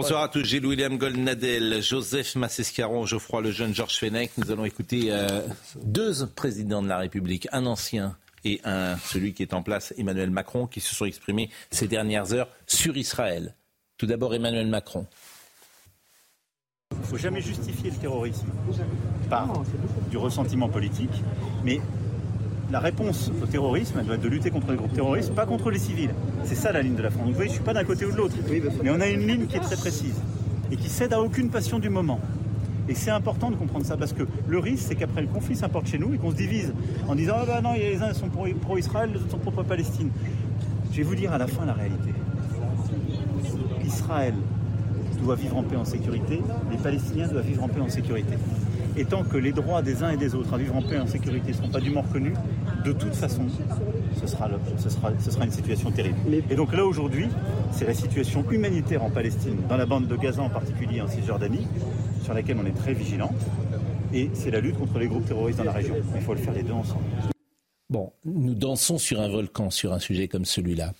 Bonsoir à tous, Gilles William Goldnadel, Joseph Massescaron, Geoffroy Lejeune, Georges Fenech. Nous allons écouter euh, deux présidents de la République, un ancien et un, celui qui est en place, Emmanuel Macron, qui se sont exprimés ces dernières heures sur Israël. Tout d'abord, Emmanuel Macron. Il ne faut jamais justifier le terrorisme par du ressentiment politique, mais la réponse au terrorisme, elle doit être de lutter contre les groupes terroristes, pas contre les civils. C'est ça la ligne de la France. Donc, vous voyez, je ne suis pas d'un côté ou de l'autre, mais on a une ligne qui est très précise et qui cède à aucune passion du moment. Et c'est important de comprendre ça parce que le risque, c'est qu'après le conflit s'importe chez nous et qu'on se divise en disant Ah bah non, les uns sont pro- pro-Israël, les autres sont pro-Palestine. Je vais vous dire à la fin la réalité. Israël doit vivre en paix en sécurité, les Palestiniens doivent vivre en paix en sécurité. Et tant que les droits des uns et des autres à vivre en paix et en sécurité ne seront pas dûment reconnus, de toute façon, ce sera, le- ce sera, ce sera une situation terrible. Et donc là, aujourd'hui, c'est la situation humanitaire en Palestine, dans la bande de Gaza en particulier, en Cisjordanie, sur laquelle on est très vigilant. Et c'est la lutte contre les groupes terroristes dans la région. Il faut le faire les deux ensemble. Bon, nous dansons sur un volcan sur un sujet comme celui-là.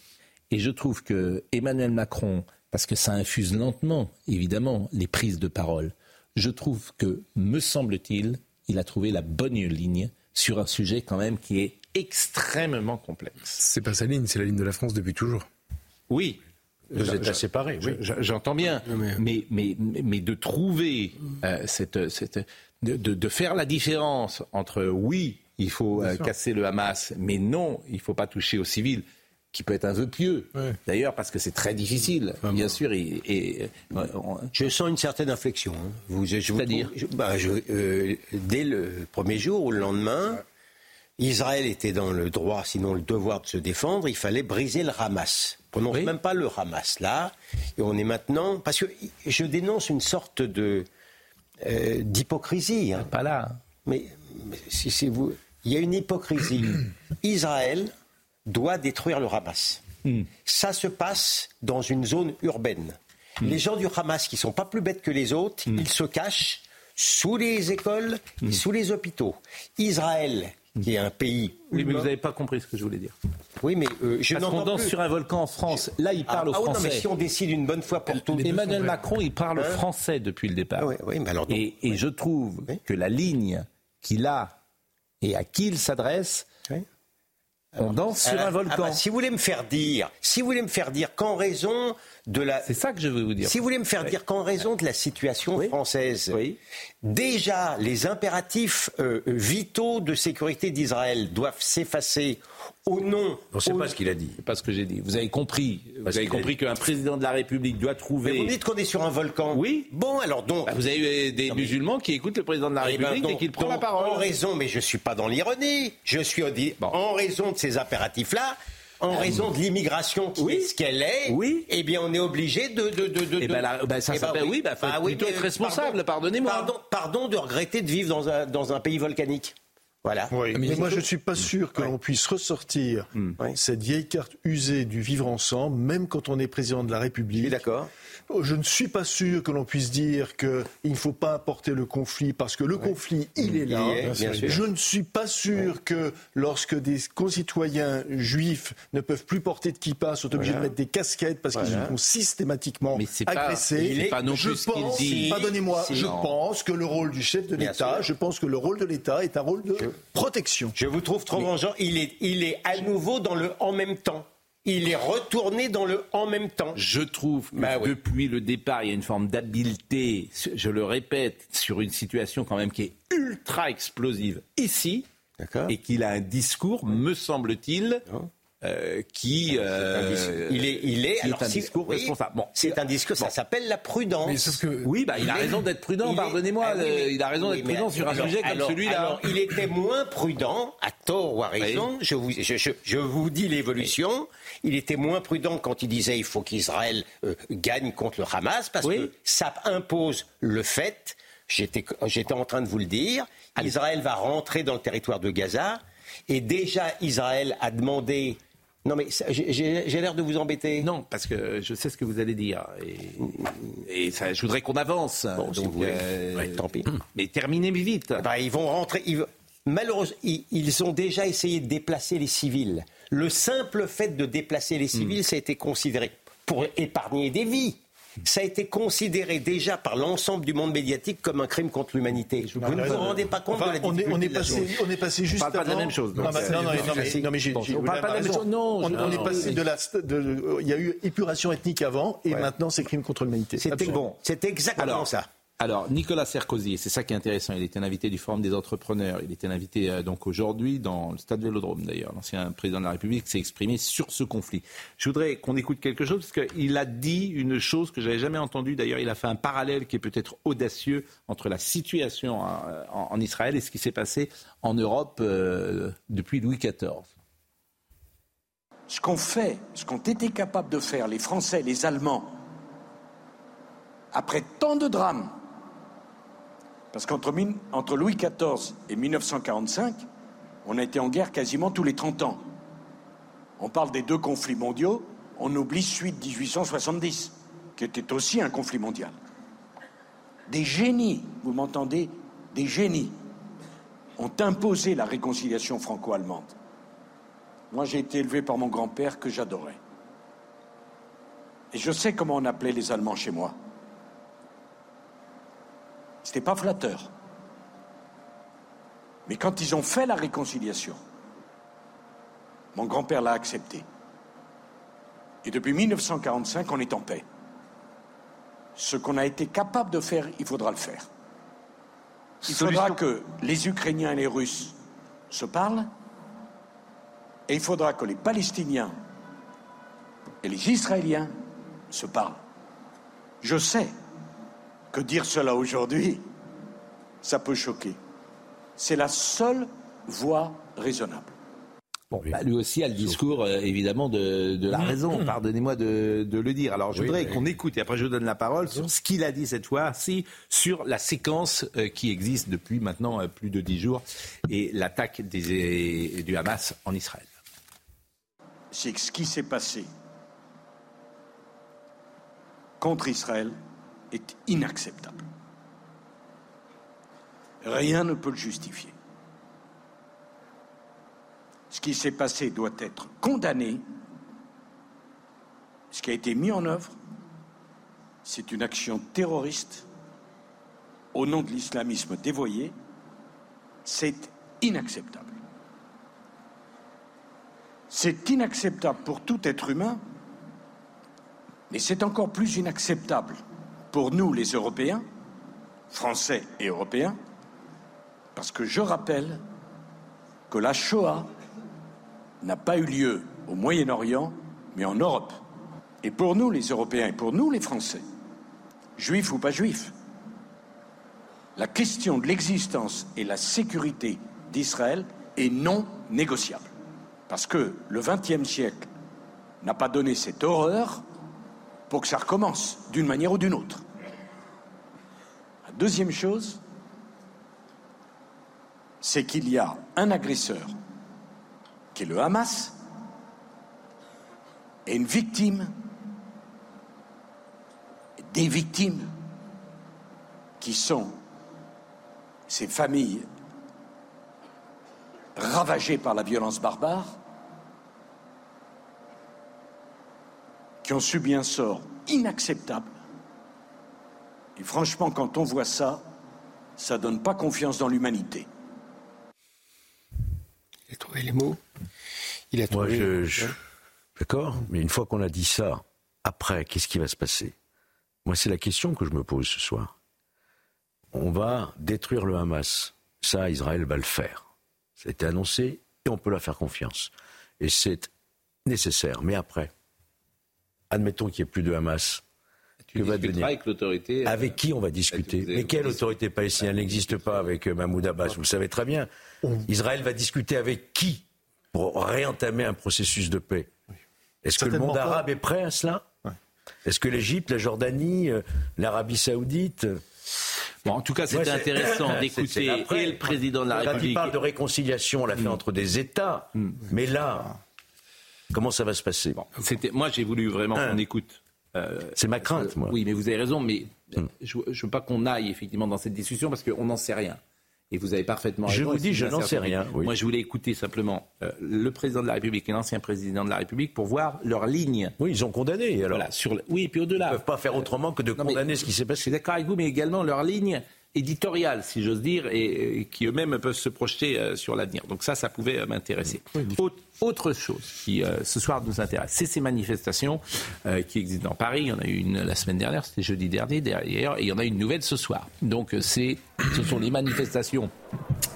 Et je trouve que Emmanuel Macron, parce que ça infuse lentement, évidemment, les prises de parole, je trouve que, me semble-t-il, il a trouvé la bonne ligne sur un sujet quand même qui est extrêmement complexe. C'est pas sa ligne, c'est la ligne de la France depuis toujours. Oui. États je- séparés, oui. J'entends bien, Non, mais- mais, mais, mais de trouver euh, cette, cette de, de- de faire la différence entre oui, il faut euh, casser le Hamas, mais non, il faut pas toucher aux civils, qui peut être un vœu pieux, Ouais. d'ailleurs, parce que c'est très difficile, bien sûr. Et, et, euh, on- Je sens une certaine inflexion. hein. Vous, C'est-à-dire bah, euh, Dès le premier jour ou le lendemain, Israël était dans le droit, sinon le devoir de se défendre. Il fallait briser le Hamas. On prononce Oui. même pas le Hamas là. Et on est maintenant. Parce que je dénonce une sorte de euh, d'hypocrisie. hein. pas là. Mais, mais si, si vous, il y a une hypocrisie. Israël doit détruire le Hamas. Ça se passe dans une zone urbaine. Les gens du Hamas, qui sont pas plus bêtes que les autres, ils se cachent sous les écoles, et sous les hôpitaux. Israël, qui est un pays. Oui, mais vous n'avez pas compris ce que je voulais dire. Oui, mais euh, je Parce qu'on n'entends danse plus. sur un volcan en France. Là, il Ah, parle ah au oui, non, mais français. si on décide une bonne fois pour toutes. Emmanuel Macron, il parle Hein français depuis le départ. Ah oui, oui, mais alors donc- et, et je trouve Oui. que la ligne qu'il a et à qui il s'adresse. On danse sur Ah, un volcan. ah bah, si vous voulez me faire dire, si vous voulez me faire dire qu'en raison de la, C'est ça que je veux vous dire. Si vous voulez me faire dire qu'en raison de la situation française, Oui. déjà les impératifs euh, vitaux de sécurité d'Israël doivent s'effacer au nom. On ne sait pas ce qu'il a dit. C'est pas ce que j'ai dit. Vous avez compris. Vous avez compris qu'un président de la République doit Mais trouver. vous me dites qu'on est sur un volcan. Oui. Bon, alors donc. Bah, vous avez des musulmans qui écoutent le président de la eh ben, République et donc- qui prend la parole. En raison, mais je suis pas dans l'ironie. Je suis au dit- Bon. en raison de ces impératifs-là. En raison de l'immigration qui oui. est ce qu'elle est, Oui. eh bien, on est obligé de. de, de, de- Eh ben, là, ben, ça Eh ben s'appelle- oui, ben, faut plutôt mais, être responsable, pardonnez-moi. Pardon, pardon de regretter de vivre dans un, dans un pays volcanique. Voilà. Mais moi, je ne suis pas sûr que l'on puisse ressortir Ouais. cette vieille carte usée du vivre ensemble, même quand on est président de la Je suis République. d'accord. Oh, Je ne suis pas sûr que l'on puisse dire qu'il ne faut pas apporter le conflit parce que le conflit, il est là. Il est, bien sûr. Je ne suis pas sûr que lorsque des concitoyens juifs ne peuvent plus porter de kippa, sont obligés de mettre des casquettes parce qu'ils sont systématiquement Mais pas- agressés. c'est pas non je plus pense. Pardonnez-moi, je Non. pense que le rôle du chef de l'État, je pense que le rôle de l'État est un rôle de protection. Je vous trouve trop vengeant. Il est, il est à nouveau dans le en même temps. Il est retourné dans le en même temps. Je trouve que Bah oui. depuis le départ, il y a une forme d'habileté, je le répète, sur une situation quand même qui est ultra explosive ici, et qu'il a un discours, me semble-t-il, euh, qui, euh, il est, il est, alors, un discours responsable. Bon, c'est un discours, ça s'appelle la prudence. que, oui, bah, il, a raison d'être prudent. Pardonnez-moi, ah il a raison d'être prudent sur un sujet comme celui-là. il était moins prudent, à tort ou à raison. Je vous, je, je, vous dis l'évolution. Il était moins prudent quand il disait il faut qu'Israël euh, gagne contre le Hamas parce que ça impose le fait. J'étais, j'étais en train de vous le dire. Israël va rentrer dans le territoire de Gaza. Et déjà, Israël a demandé non, mais j'ai l'air de vous embêter. Non, parce que je sais ce que vous allez dire. Et, ça, je voudrais qu'on avance. donc, euh, tant pis. Mais terminez vite. Bah, ils vont rentrer. malheureusement, ils, ont déjà essayé de déplacer les civils. Le simple fait de déplacer les civils, hmm. ça a été considéré pour épargner des vies ça a été considéré déjà par l'ensemble du monde médiatique comme un crime contre l'humanité. Vous ne vous rendez pas compte de la on est, on est passé, on est passé juste on parle pas de la même chose. Non, non, non, mais, on parle pas de la même chose. Non, on, est passé de la, il y a eu épuration ethnique avant et maintenant c'est crime contre l'humanité. C'était bon, c'est exactement ça. Alors, Nicolas Sarkozy, c'est ça qui est intéressant, il était invité du Forum des entrepreneurs, il était invité euh, donc aujourd'hui dans le stade Vélodrome d'ailleurs. L'ancien président de la République s'est exprimé sur ce conflit. Je voudrais qu'on écoute quelque chose parce qu'il a dit une chose que j'avais jamais entendue. D'ailleurs, il a fait un parallèle qui est peut-être audacieux entre la situation euh, en, Israël et ce qui s'est passé en Europe euh, depuis Louis XIV. Ce qu'ont fait, ce qu'ont été capables de faire les Français, les Allemands, après tant de drames, parce qu'entre entre Louis XIV et 1945, on a été en guerre quasiment tous les 30 ans. On parle des deux conflits mondiaux, on oublie celui de 1870, qui était aussi un conflit mondial. Des génies, vous m'entendez Des génies ont imposé la réconciliation franco-allemande. Moi, j'ai été élevé par mon grand-père que j'adorais. Et je sais comment on appelait les Allemands chez moi. C'était pas flatteur. Mais quand ils ont fait la réconciliation, mon grand-père l'a accepté. Et depuis 1945, on est en paix. Ce qu'on a été capable de faire, il faudra le faire. Il faudra que les Ukrainiens et les Russes se parlent, et il faudra que les Palestiniens et les Israéliens se parlent. Je sais que dire cela aujourd'hui, ça peut choquer. C'est la seule voie raisonnable. Bon, bah, lui aussi a le discours, euh, évidemment, de, la raison. Pardonnez-moi de, le dire. Alors, je voudrais qu'on écoute, et après je vous donne la parole, sur ce qu'il a dit cette fois-ci, sur la séquence euh, qui existe depuis maintenant euh, plus de dix jours, et l'attaque du Hamas en Israël. C'est ce qui s'est passé contre Israël est inacceptable. Rien ne peut le justifier. Ce qui s'est passé doit être condamné. Ce qui a été mis en œuvre, c'est une action terroriste au nom de l'islamisme dévoyé. C'est inacceptable. C'est inacceptable pour tout être humain mais c'est encore plus inacceptable pour nous, les Européens, Français et Européens, parce que je rappelle que la Shoah n'a pas eu lieu au Moyen-Orient, mais en Europe. Et pour nous, les Européens, et pour nous, les Français, juifs ou pas juifs, la question de l'existence et la sécurité d'Israël est non négociable. Parce que le XXe siècle n'a pas donné cette horreur pour que ça recommence d'une manière ou d'une autre. La deuxième chose, c'est qu'il y a un agresseur qui est le Hamas et une victime, des victimes qui sont ces familles ravagées par la violence barbare qui ont subi un sort inacceptable. Et franchement, quand on voit ça, ça donne pas confiance dans l'humanité. Il a trouvé les mots. Il a trouvé. Moi, je, D'accord, mais une fois qu'on a dit ça, après, qu'est-ce qui va se passer? Moi, c'est la question que je me pose ce soir. On va détruire le Hamas. Ça, Israël va le faire. Ça a été annoncé et on peut leur faire confiance. Et c'est nécessaire. Mais après, admettons qu'il n'y ait plus de Hamas. Tu va avec l'autorité. euh, Avec qui on va discuter Mais quelle autorité palestinienne n'existe pas avec euh, Mahmoud Abbas Vous le savez très bien. Israël va discuter avec qui pour réentamer un processus de paix? Est-ce que le monde pas. arabe est prêt à cela? Est-ce que l'Égypte, la Jordanie, euh, l'Arabie saoudite Bon, en tout cas, c'était Ouais, c'est- intéressant d'écouter et le président de la Quand il République. parle de réconciliation, on l'a fait entre des États. Mais là, comment ça va se passer? C'était, moi, j'ai voulu vraiment Un. qu'on écoute. euh, C'est ma crainte, moi. Oui, mais vous avez raison, mais je ne veux pas qu'on aille effectivement dans cette discussion parce qu'on n'en sait rien. Et vous avez parfaitement Je raison. vous et dis, je n'en sais rien, oui. Moi, je voulais écouter simplement euh, le président de la République et l'ancien président de la République pour voir leur ligne. Oui, ils ont condamné. Alors, Voilà, sur le- Oui, et puis au-delà. ils ne peuvent pas faire autrement que de Non, mais- condamner ce qui s'est Je passé. suis d'accord avec vous, mais également leur ligne éditoriale, si j'ose dire, et, et qui eux-mêmes peuvent se projeter euh, sur l'avenir. Donc ça, ça pouvait euh, m'intéresser. Autre chose qui, euh, ce soir, nous intéresse, c'est ces manifestations euh, qui existent dans Paris. Il y en a eu une la semaine dernière, c'était jeudi dernier, d'ailleurs, et il y en a une nouvelle ce soir. Donc euh, c'est, ce sont les manifestations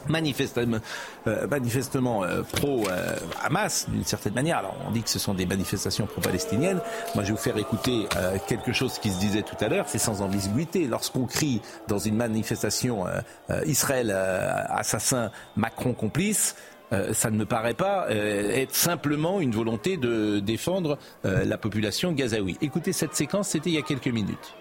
manifestement, euh, manifestement euh, pro-Hamas, d'une certaine manière. Alors, on dit que ce sont des manifestations pro-palestiniennes. Moi, je vais vous faire écouter euh, quelque chose qui se disait tout à l'heure. C'est sans ambiguïté. Lorsqu'on crie dans une manifestation euh, euh, Israël euh, assassin, Macron complice, euh, ça ne me paraît pas euh, être simplement une volonté de défendre euh, la population gazaoui. Écoutez cette séquence, c'était il y a quelques minutes.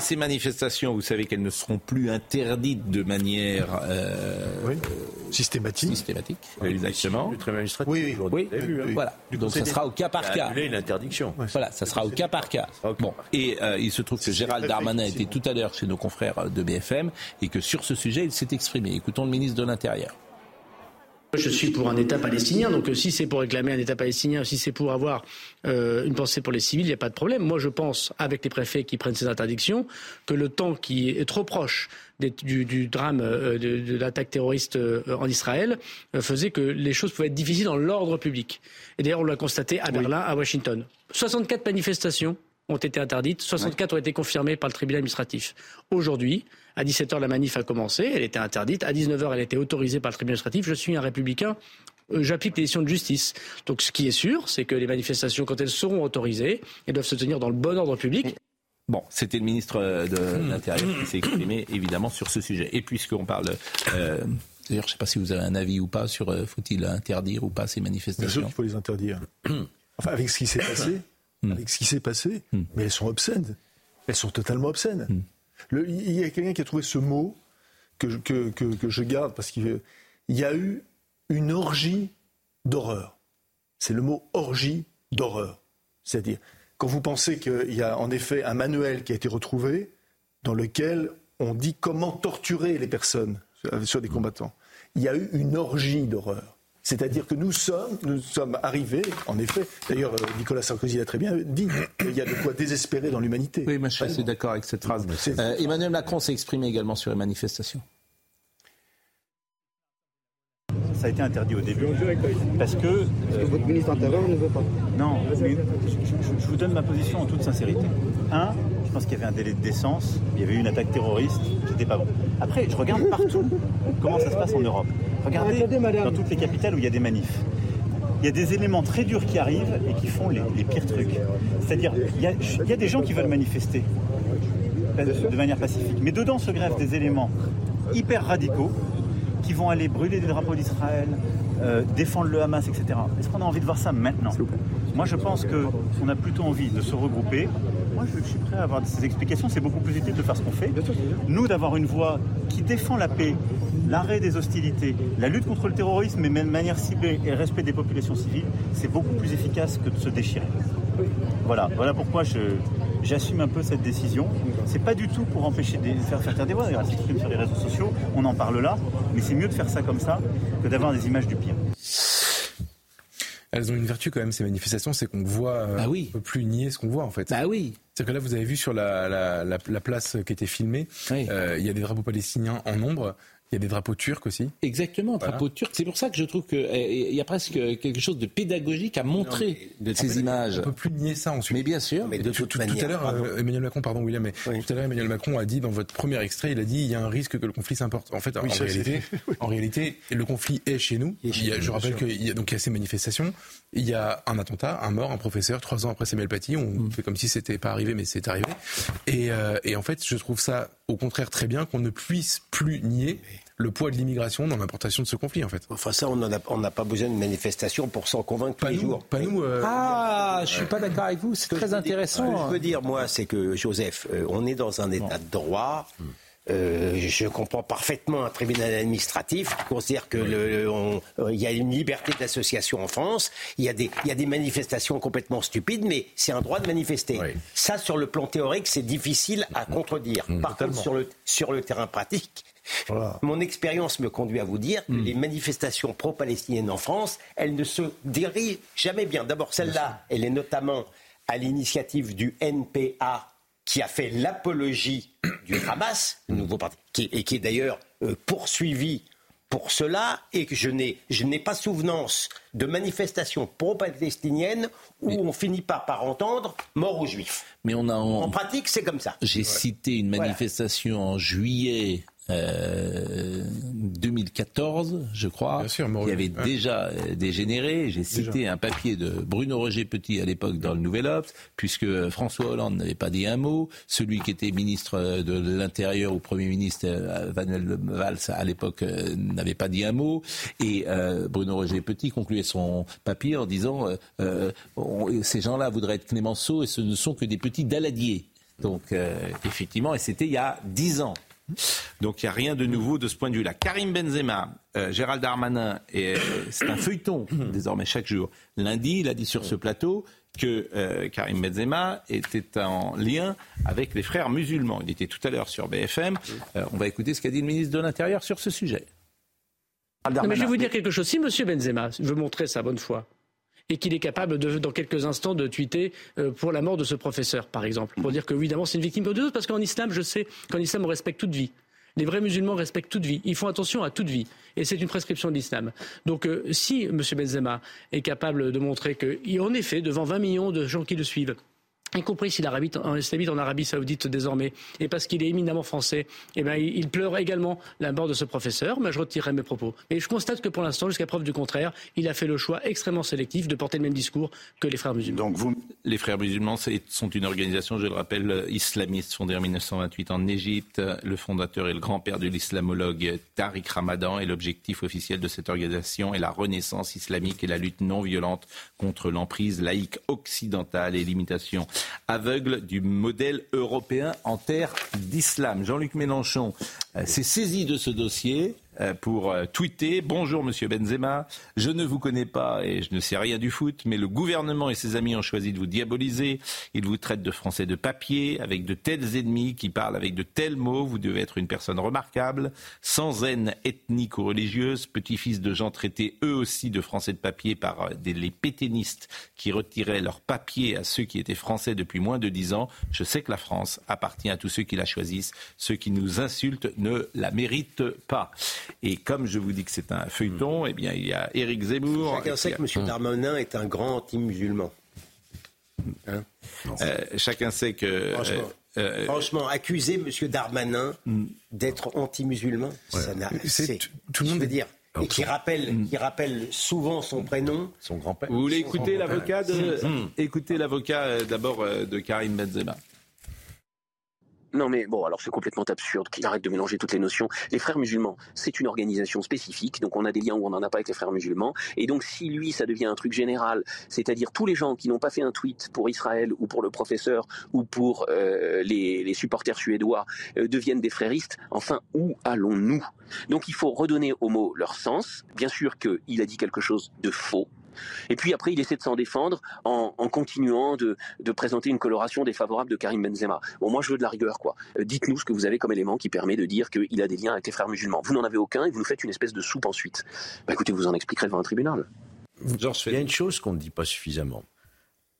Et ces manifestations, vous savez qu'elles ne seront plus interdites de manière euh, Oui. Systématique. systématique. Exactement. Le tribunal administratif, Oui, oui. aujourd'hui, Oui, vous avez vu, hein. voilà. Donc ça sera au cas par Il a cas. l'interdiction. Voilà, ça sera au cas par cas. Bon, et euh, il se trouve que Gérald Darmanin était tout à l'heure chez nos confrères de BFM et que sur ce sujet, il s'est exprimé. Écoutons le ministre de l'Intérieur. Je suis pour un État palestinien, donc euh, si c'est pour réclamer un État palestinien, si c'est pour avoir euh, une pensée pour les civils, il n'y a pas de problème. Moi, je pense, avec les préfets qui prennent ces interdictions, que le temps qui est trop proche des- du, du drame euh, de, de l'attaque terroriste euh, en Israël euh, faisait que les choses pouvaient être difficiles dans l'ordre public. Et d'ailleurs, on l'a constaté à Berlin, à Washington. 64 manifestations ont été interdites, 64 ont été confirmées par le tribunal administratif. Aujourd'hui, à 17h, la manif a commencé, elle était interdite. À 19h, elle a été autorisée par le tribunal administratif. Je suis un républicain, euh, j'applique les décisions de justice. Donc ce qui est sûr, c'est que les manifestations, quand elles seront autorisées, elles doivent se tenir dans le bon ordre public. Bon, c'était le ministre euh, de l'Intérieur qui s'est exprimé évidemment sur ce sujet. Et puisqu'on parle, euh, d'ailleurs, je ne sais pas si vous avez un avis ou pas sur euh, faut-il interdire ou pas ces Bien sûr manifestations. qu'il faut les interdire. Enfin, avec ce qui s'est passé, avec ce qui s'est passé, mais elles sont obscènes. Elles sont totalement obscènes. Le- il y a quelqu'un qui a trouvé ce mot que, je- que, que- que je garde parce qu'il il y a eu une orgie d'horreur. C'est le mot orgie d'horreur. C'est-à-dire, quand vous pensez qu'il y a en effet un manuel qui a été retrouvé dans lequel on dit comment torturer les personnes sur des combattants, il y a eu une orgie d'horreur. C'est-à-dire que nous sommes, nous sommes arrivés, en effet, d'ailleurs euh, Nicolas Sarkozy l'a très bien dit, il y a de quoi désespérer dans l'humanité. Oui, moi je suis d'accord avec cette phrase. Euh, Emmanuel Macron s'est exprimé également sur les manifestations. Ça a été interdit au début. Parce que. euh, Votre ministre intérieur ne veut pas. non, mais je, je- je vous donne ma position en toute sincérité. Un, je pense qu'il y avait un délai de décence, il y avait eu une attaque terroriste qui n'était pas bon. Après, je regarde partout comment ça se passe en Europe. Regardez dans toutes les capitales où il y a des manifs. Il y a des éléments très durs qui arrivent et qui font les, les pires trucs. C'est-à-dire, il y, a, il y a des gens qui veulent manifester de manière pacifique, mais dedans se greffent des éléments hyper radicaux qui vont aller brûler des drapeaux d'Israël, euh, défendre le Hamas, etc. Est-ce qu'on a envie de voir ça maintenant? Moi, je pense qu'on a plutôt envie de se regrouper. Moi, je, je suis prêt à avoir ces explications. C'est beaucoup plus utile de faire ce qu'on fait. Nous, d'avoir une voix qui défend la paix, l'arrêt des hostilités, la lutte contre le terrorisme, mais de manière ciblée et le respect des populations civiles, c'est beaucoup plus efficace que de se déchirer. Voilà, voilà pourquoi je, j'assume un peu cette décision. C'est pas du tout pour empêcher de faire, faire taire des voix. D'ailleurs, elles s'expriment sur les réseaux sociaux, on en parle là, mais c'est mieux de faire ça comme ça que d'avoir des images du pire. Elles ont une vertu quand même, ces manifestations, c'est qu'on voit, euh, Ah oui. on peut plus nier ce qu'on voit en fait. Bah oui. C'est-à-dire que là, vous avez vu sur la, la, la, la place qui était filmée, Oui. euh, il y a des drapeaux palestiniens en nombre. Il y a des drapeaux turcs aussi. Exactement, drapeaux turcs. C'est pour ça que je trouve qu'il eh, y a presque quelque chose de pédagogique à montrer de ces images. On peut plus nier ça ensuite. Mais bien sûr. Mais de tout, toute tout- manière, tout à l'heure, euh, Emmanuel Macron, pardon William, mais Oui. tout à l'heure Emmanuel Macron a dit dans votre premier extrait, il a dit il y a un risque que le conflit s'importe. En fait, en, Oui, ça, réalité, en réalité, le conflit est chez nous. Il est chez Il y a- nous, je rappelle qu'il y a donc il y a ces manifestations. Il y a un attentat, un mort, un professeur. Trois ans après Samuel Paty, on Mm. fait comme si c'était pas arrivé, mais c'est arrivé. Et, euh, et en fait, je trouve ça au contraire très bien qu'on ne puisse plus nier le poids de l'immigration dans l'importation de ce conflit, en fait. Enfin, ça, on n'a pas besoin de manifestation pour s'en convaincre tous Pas les nous, jours. pas nous. euh, Ah, je suis pas d'accord avec vous. C'est très dire- intéressant. Ce que je veux dire, moi, c'est que, Joseph, euh, on est dans un état de droit. Euh, je comprends parfaitement un tribunal administratif qui considère que le- on- euh, y a une liberté d'association en France. Il y, a des, il y a des manifestations complètement stupides, mais c'est un droit de manifester. Oui. Ça, sur le plan théorique, c'est difficile à contredire. Par contre, sur le, sur le terrain pratique, mon expérience me conduit à vous dire que les manifestations pro-palestiniennes en France, elles ne se dirigent jamais bien. D'abord, celle-là, elle est notamment à l'initiative du NPA qui a fait l'apologie du Hamas, le nouveau parti, qui, et qui est d'ailleurs euh, poursuivi pour cela, et que je n'ai, je n'ai pas souvenance de manifestations pro-palestiniennes où on finit pas par entendre mort aux juifs. Mais on a en, En pratique, c'est comme ça. J'ai cité une Voilà. manifestation en juillet euh, 2014, je crois, sûr, qui avait déjà euh, dégénéré. J'ai cité un papier de Bruno Roger Petit à l'époque dans le Nouvel Obs, puisque François Hollande n'avait pas dit un mot. Celui qui était ministre euh, de l'Intérieur ou Premier ministre, euh, Manuel Valls, à l'époque, euh, n'avait pas dit un mot. Et euh, Bruno Roger Petit concluait son papier en disant euh, euh, on- ces gens-là voudraient être Clémenceau et ce ne sont que des petits daladiers. Donc, euh, effectivement, et c'était il y a dix ans. Donc il n'y a rien de nouveau de ce point de vue-là. Karim Benzema, euh, Gérald Darmanin, et, euh, c'est un feuilleton désormais chaque jour. Lundi, il a dit sur ce plateau que euh, Karim Benzema était en lien avec les frères musulmans. Il était tout à l'heure sur BFM. Euh, on va écouter ce qu'a dit le ministre de l'Intérieur sur ce sujet. Non, mais je vais vous dire quelque chose. Si M. Benzema veut montrer sa bonne foi et qu'il est capable, de, dans quelques instants, de tweeter euh, pour la mort de ce professeur, par exemple, pour dire que, évidemment, c'est une victime pour deux, parce qu'en islam, je sais qu'en islam, on respecte toute vie. Les vrais musulmans respectent toute vie. Ils font attention à toute vie. Et c'est une prescription de l'islam. Donc, euh, si M. Benzema est capable de montrer qu'en effet, devant 20 millions de gens qui le suivent, y compris s'il habite en, Arabie Saoudite désormais, et parce qu'il est éminemment français, eh ben, il, pleure également la mort de ce professeur. Mais je retirerai mes propos. Et je constate que pour l'instant, jusqu'à preuve du contraire, il a fait le choix extrêmement sélectif de porter le même discours que les frères musulmans. Donc vous, les frères musulmans sont une organisation, je le rappelle, islamiste fondée en 1928 en Égypte. Le fondateur est le grand-père de l'islamologue Tariq Ramadan et l'objectif officiel de cette organisation est la renaissance islamique et la lutte non violente contre l'emprise laïque occidentale et l'imitation aveugle du modèle européen en terre d'islam. Jean-Luc Mélenchon euh, s'est saisi de ce dossier pour euh, tweeter Bonjour Monsieur Benzema, je ne vous connais pas et je ne sais rien du foot, mais le gouvernement et ses amis ont choisi de vous diaboliser. Ils vous traitent de français de papier, avec de tels ennemis qui parlent avec de tels mots. Vous devez être une personne remarquable, sans haine ethnique ou religieuse, petit-fils de gens traités eux aussi de français de papier par euh, des, les pétainistes qui retiraient leur papier à ceux qui étaient français depuis moins de dix ans. Je sais que la France appartient à tous ceux qui la choisissent. Ceux qui nous insultent ne la méritent pas. Et comme je vous dis que c'est un feuilleton, eh bien, il y a Éric Zemmour. Chacun sait que M. Darmanin est un grand anti-musulman. Hein Euh, chacun sait que. Franchement. euh, Franchement, accuser M. Darmanin d'être anti-musulman, ça n'a. C'est- c'est- tout le monde dire. Et qui rappelle, qui rappelle souvent son prénom. Son grand-père. vous voulez écouter l'avocat de, écoutez l'avocat euh, d'abord euh, de Karim Benzema. Non mais bon, alors c'est complètement absurde qu'il arrête de mélanger toutes les notions. Les frères musulmans, c'est une organisation spécifique, donc on a des liens où on n'en a pas avec les frères musulmans. Et donc si lui, ça devient un truc général, c'est-à-dire tous les gens qui n'ont pas fait un tweet pour Israël ou pour le professeur ou pour euh, les, supporters suédois euh, deviennent des fréristes, enfin où allons-nous? Donc il faut redonner aux mots leur sens. Bien sûr qu'il a dit quelque chose de faux. Et puis après, il essaie de s'en défendre en, en continuant de, de présenter une coloration défavorable de Karim Benzema. Bon, moi, je veux de la rigueur, quoi. Euh, Dites-nous ce que vous avez comme élément qui permet de dire qu'il a des liens avec les frères musulmans. Vous n'en avez aucun et vous nous faites une espèce de soupe ensuite. Bah écoutez, vous en expliquerez devant un tribunal. Il y a une chose qu'on ne dit pas suffisamment.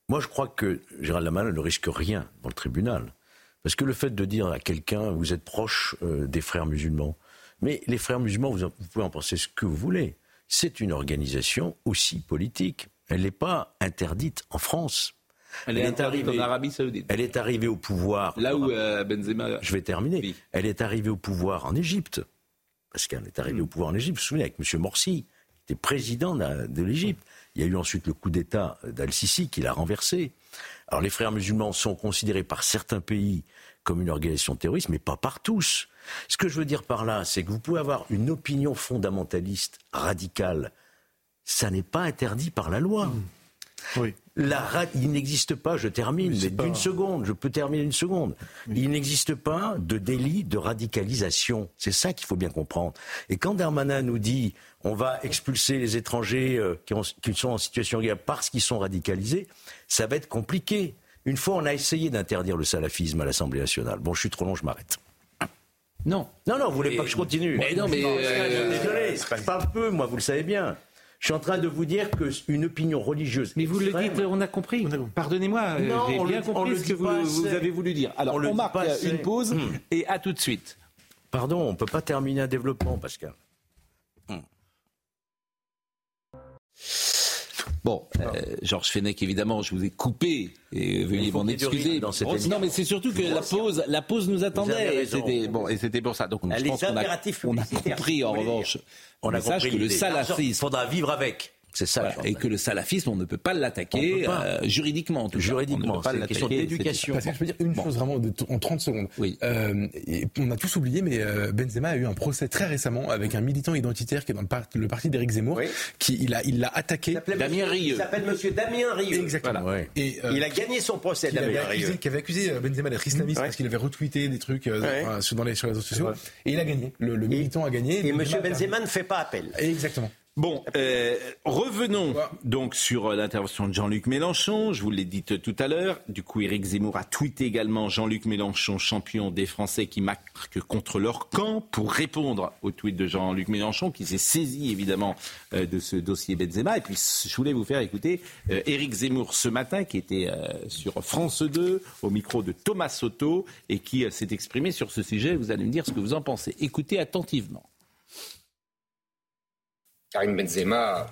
Moi, je crois que Gérald Darmanin ne risque rien dans le tribunal. Parce que le fait de dire à quelqu'un, vous êtes proche euh, des frères musulmans, Mais les frères musulmans, vous, vous pouvez en penser ce que vous voulez. C'est une organisation aussi politique. Elle n'est pas interdite en France. Elle est, arrivée en Arabie Saoudite. Elle est arrivée au pouvoir. Là où euh, Benzema. Je vais terminer. Elle est arrivée au pouvoir en Égypte. Parce qu'elle est arrivée au pouvoir en Égypte. Vous vous souvenez, avec M. Morsi, qui était président de l'Égypte. Il y a eu ensuite le coup d'État d'Al-Sisi qui l'a renversé. Alors les frères musulmans sont considérés par certains pays comme une organisation terroriste, mais pas par tous. Ce que je veux dire par là, c'est que vous pouvez avoir une opinion fondamentaliste radicale. Ça n'est pas interdit par la loi. Oui. La, il n'existe pas, je termine, mais d'une seconde, je peux terminer une seconde. Il n'existe pas de délit de radicalisation. C'est ça qu'il faut bien comprendre. Et quand Darmanin nous dit on va expulser les étrangers euh, qui, qui, sont en situation irrégulière parce qu'ils sont radicalisés, ça va être compliqué. Une fois, on a essayé d'interdire le salafisme à l'Assemblée nationale. Bon, je suis trop long, je m'arrête. Non. Non, non, vous voulez pas que je continue Mais non, mais. Euh, désolé, je parle peu, moi, vous le savez bien. Je suis en train de vous dire qu'une opinion religieuse. Mais vous le dites, on a compris. Pardonnez-moi, euh, j'ai bien compris ce que vous, avez voulu dire. Alors, on, marque une pause hmm. et à tout de suite. Pardon, on ne peut pas terminer un développement, Pascal. Hmm. Bon, euh, Georges Fenech, évidemment, je vous ai coupé et veuillez m'en excuser. Dans cette non, mais c'est surtout que la pause, la pause nous attendait. Et c'était bon, et c'était pour ça. Donc, je pense qu'on a, on a compris en revanche. On a compris que le salafisme. Il faudra vivre avec. C'est ça. et que le salafisme, on ne peut pas l'attaquer euh, juridiquement. En juridiquement, c'est une question d'éducation. Parce que je peux dire une chose vraiment de, en 30 secondes. Oui. Euh, on a tous oublié, mais euh, Benzema a eu un procès très récemment avec un militant identitaire qui est dans le, parti d'Éric Zemmour, qui il a il l'a attaqué. Damien Rieu. Il s'appelle Monsieur Damien Rieu. Exactement. Et il a gagné son procès. Damien Rieu. Qui avait accusé Benzema d'être islamiste parce qu'il avait retweeté des trucs sur, dans les, sur les réseaux sociaux. Et il a gagné. Le, militant a gagné. Et Monsieur Benzema ne fait pas appel. Exactement. Bon, euh, revenons donc sur euh, l'intervention de Jean-Luc Mélenchon. Je vous l'ai dit tout à l'heure. Du coup, Éric Zemmour a tweeté également Jean-Luc Mélenchon, champion des Français qui marquent contre leur camp, pour répondre au tweet de Jean-Luc Mélenchon, qui s'est saisi évidemment euh, de ce dossier Benzema. Et puis, je voulais vous faire écouter Éric Zemmour ce matin, qui était sur France 2, au micro de Thomas Soto, et qui s'est exprimé sur ce sujet. Vous allez me dire ce que vous en pensez. Écoutez attentivement. Karim Benzema,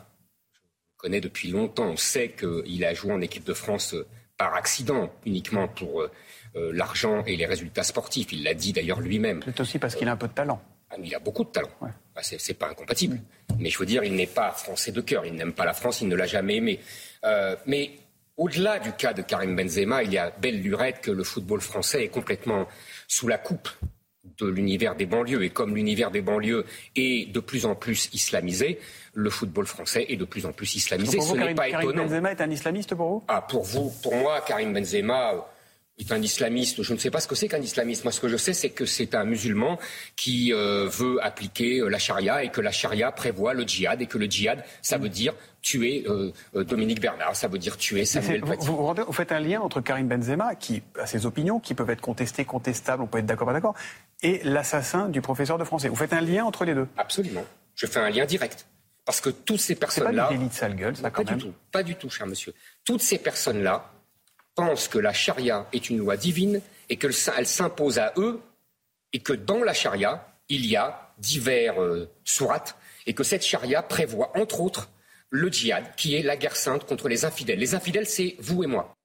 je le connais depuis longtemps. On sait qu'il a joué en équipe de France euh, par accident, uniquement pour euh, euh, l'argent et les résultats sportifs. Il l'a dit d'ailleurs lui-même. C'est aussi parce qu'il a un peu de talent. Ah, il a beaucoup de talent. Ouais. Bah, c'est pas incompatible. Mais je veux dire, il n'est pas français de cœur. Il n'aime pas la France, il ne l'a jamais aimé. mais au-delà du cas de Karim Benzema, il y a belle lurette que le football français est complètement sous la coupe de l'univers des banlieues. Et comme l'univers des banlieues est de plus en plus islamisé, le football français est de plus en plus islamisé. Ce n'est pas Karim Benzema est un islamiste pour vous? Ah, pour vous, pour moi, Karim Benzema est un islamiste. Je ne sais pas ce que c'est qu'un islamiste. Moi, ce que je sais, c'est que c'est un musulman qui euh, veut appliquer euh, la charia et que la charia prévoit le djihad et que le djihad, ça veut dire tuer euh, Dominique Bernard, ça veut dire tuer Samuel Paty. Vous, vous, faites un lien entre Karim Benzema, qui a ses opinions, qui peuvent être contestées, contestables, on peut être d'accord, pas d'accord, et l'assassin du professeur de français. Vous faites un lien entre les deux? Absolument. Je fais un lien direct. Parce que toutes ces personnes-là. C'est pas du de sale gueule, ça, quand pas Du tout, pas du tout, cher monsieur. Toutes ces personnes-là pensent que la charia est une loi divine et qu'elle s'impose à eux et que dans la charia, il y a divers euh, sourates et que cette charia prévoit, entre autres, le djihad, qui est la guerre sainte contre les infidèles. Les infidèles, c'est vous et moi.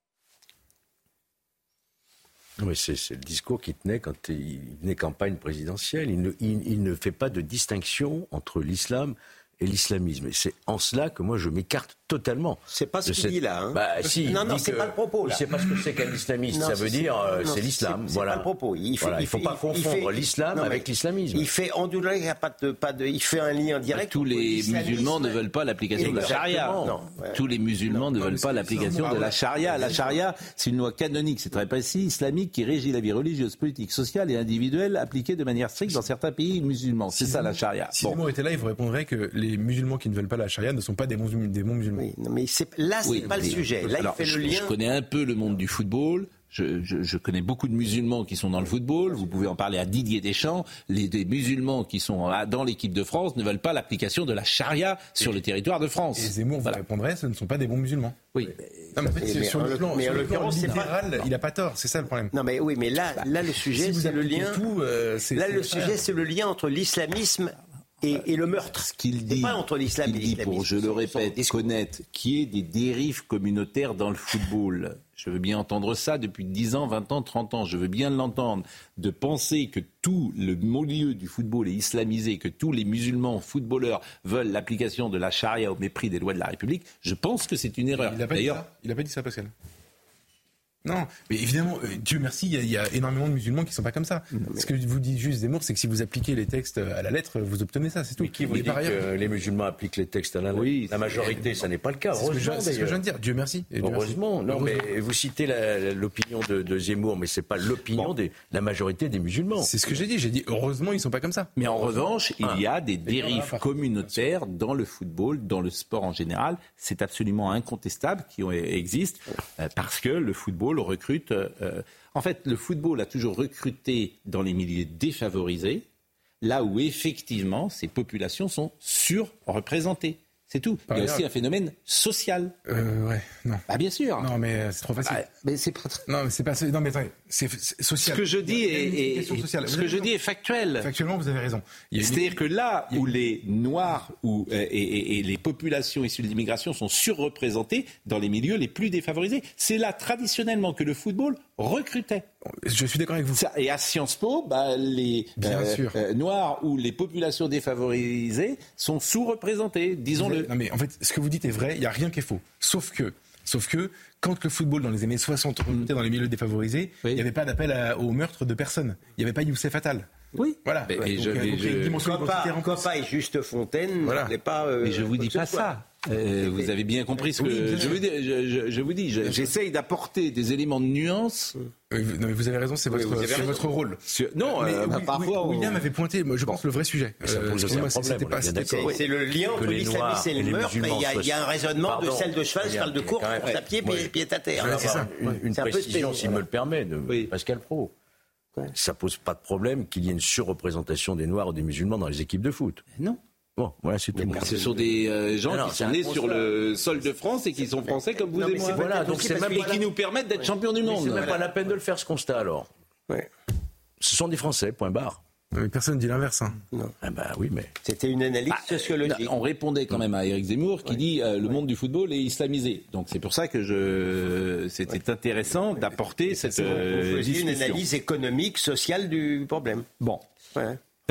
c'est le discours qu'il tenait quand il venait campagne présidentielle. il ne fait pas de distinction entre l'islam et l'islamisme. Et c'est en cela que moi je m'écarte totalement. C'est pas ce qu'il dit là. Hein. Bah, si, non, non, c'est pas le propos. Là. C'est pas ce que c'est qu'un islamiste. ça veut dire euh, c'est l'islam. Voilà. Pas le propos. Il ne faut pas confondre l'islam avec l'islamisme. Il fait onduler, il, a pas de, pas de, il fait un lien direct. Tous les musulmans ne veulent pas l'application de la charia. Tous les musulmans ne veulent pas l'application de la charia. La charia, c'est une loi canonique, c'est très précis, islamique, qui régit la vie religieuse, politique, sociale et individuelle appliquée de manière stricte dans certains pays musulmans. C'est ça la charia. Si bon. était là, il vous répondrait que les musulmans qui ne veulent pas la charia ne sont pas des bons, des bons musulmans. mais là, c'est pas le sujet. Là, il fait le lien. Je connais un peu le monde du football. Je, connais beaucoup de musulmans qui sont dans le football. Vous pouvez en parler à Didier Deschamps. Les, musulmans qui sont dans l'équipe de France ne veulent pas l'application de la charia sur le territoire de France. Et Zemmour vous répondrait, ce ne sont pas des bons musulmans. Oui. Non, mais sur le plan, libéral, il n'a pas tort. C'est ça le problème. Non, mais oui, mais là, là le sujet, c'est le lien. Euh, là, le sujet, c'est le lien entre l'islamisme et, le meurtre. Ce qu'il dit, pas entre l'islam et dit, pour, je le répète, connaître qu'il y ait des dérives communautaires dans le football. Je veux bien entendre ça depuis 10 ans, 20 ans, 30 ans. Je veux bien l'entendre. De penser que tout le milieu du football est islamisé, que tous les musulmans footballeurs veulent l'application de la charia au mépris des lois de la République, je pense que c'est une erreur. Il n'a pas, pas, dit ça, Pascal? Non, mais évidemment, euh, Dieu merci, il y, a énormément de musulmans qui ne sont pas comme ça. Ce que vous dit juste Zemmour, c'est que si vous appliquez les textes à la lettre, vous obtenez ça, c'est tout. Mais qui vous dit que les musulmans appliquent les textes à la lettre oui, La majorité, ça n'est pas le cas. C'est ce, que je viens de dire. Dieu merci. Heureusement. Non, mais vous citez l'opinion de, Zemmour, mais c'est pas l'opinion de la majorité des musulmans. C'est ce que j'ai dit. J'ai dit heureusement, ils sont pas comme ça. Mais en revanche, il y a des dérives communautaires dans le football, dans le sport en général. C'est absolument incontestable qui existent euh, parce que le football recrute euh, euh, en fait, le football a toujours recruté dans les milieux défavorisés, là où effectivement ces populations sont surreprésentées. C'est tout. Il y a aussi un phénomène social. Euh, ouais, non. Bah, bien sûr. Non, mais c'est trop facile. Ah, mais c'est Non, mais c'est pas. Non, mais attendez, c'est social. Ce que je dis est, ce que je dis est factuel. Factuellement, vous avez raison. C'est-à-dire que là où les Noirs ou, et, et, les populations issues de l'immigration sont surreprésentées dans les milieux les plus défavorisés, c'est là traditionnellement que le football recrutait. Je suis d'accord avec vous. Et à Sciences Po, bah, les euh, euh, Noirs ou les populations défavorisées sont sous-représentés, disons-le. Non mais en fait, ce que vous dites est vrai, il n'y a rien qui est faux. Sauf que, sauf que quand le football dans les années 60 recrutait dans les milieux défavorisés, il n'y avait pas d'appel au meurtre de personne. Il n'y avait pas Youssef Attal. Oui. Voilà. Mais, je, pas, et Juste Fontaine voilà. pas. Euh, mais je vous dis pas ça. Euh, vous avez bien compris ce que je, vous dis, je, vous dis. J'essaye d'apporter des éléments de nuance. non, mais vous avez raison, c'est votre, votre rôle. non, euh, parfois. William avait pointé, moi, je pense, le vrai sujet. c'est le lien entre l'islamisme et le meurtre. Il y, a un raisonnement de celle de cheval, cheval de course, course à pied, pied à terre. C'est ça. Une précision, s'il me le permet, de Pascal Pro. Ça pose pas de problème qu'il y ait une surreprésentation des Noirs ou des musulmans dans les équipes de foot. Non. Bon, voilà, c'est tout. Ce sont des euh, gens qui sont nés sur le sol de France et qui sont français comme vous et moi. Voilà, donc c'est même et qui nous permettent d'être champions du monde. C'est même pas la peine de le faire ce constat alors. Ce sont des Français, point barre. Personne ne dit l'inverse. Hein. Ah bah oui, mais c'était une analyse bah, sociologique. On répondait quand même à Éric Zemmour qui dit euh, le monde du football est islamisé. Donc c'est pour ça que je c'était intéressant d'apporter cette euh, une analyse économique, sociale du problème. Bon.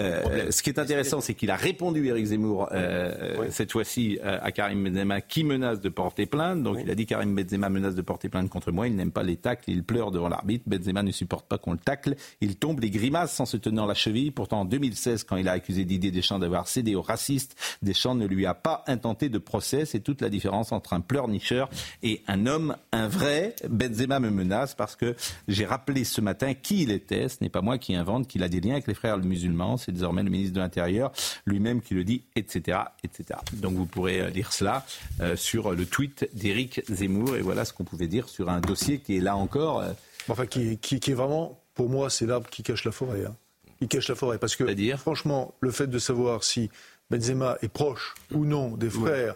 Euh, ce qui est intéressant, c'est qu'il a répondu, Éric Zemmour, euh, cette fois-ci euh, à Karim Benzema, qui menace de porter plainte. Donc il a dit Karim Benzema menace de porter plainte contre moi. Il n'aime pas les tacles, il pleure devant l'arbitre. Benzema ne supporte pas qu'on le tacle. Il tombe les grimaces sans se tenir la cheville. Pourtant, en 2016, quand il a accusé Didier Deschamps d'avoir cédé aux racistes, Deschamps ne lui a pas intenté de procès. C'est toute la différence entre un pleurnicheur et un homme, un vrai. Benzema me menace parce que j'ai rappelé ce matin qui il était. Ce n'est pas moi qui invente qu'il a des liens avec les frères musulmans c'est désormais le ministre de l'Intérieur lui-même qui le dit, etc., etc. Donc vous pourrez euh, lire cela euh, sur le tweet d'Éric Zemmour. Et voilà ce qu'on pouvait dire sur un dossier qui est là encore. Euh, enfin, qui, qui, est vraiment, pour moi, c'est l'arbre qui cache la forêt. Hein. Il cache la forêt. Parce que, franchement, le fait de savoir si Benzema est proche ou non des frères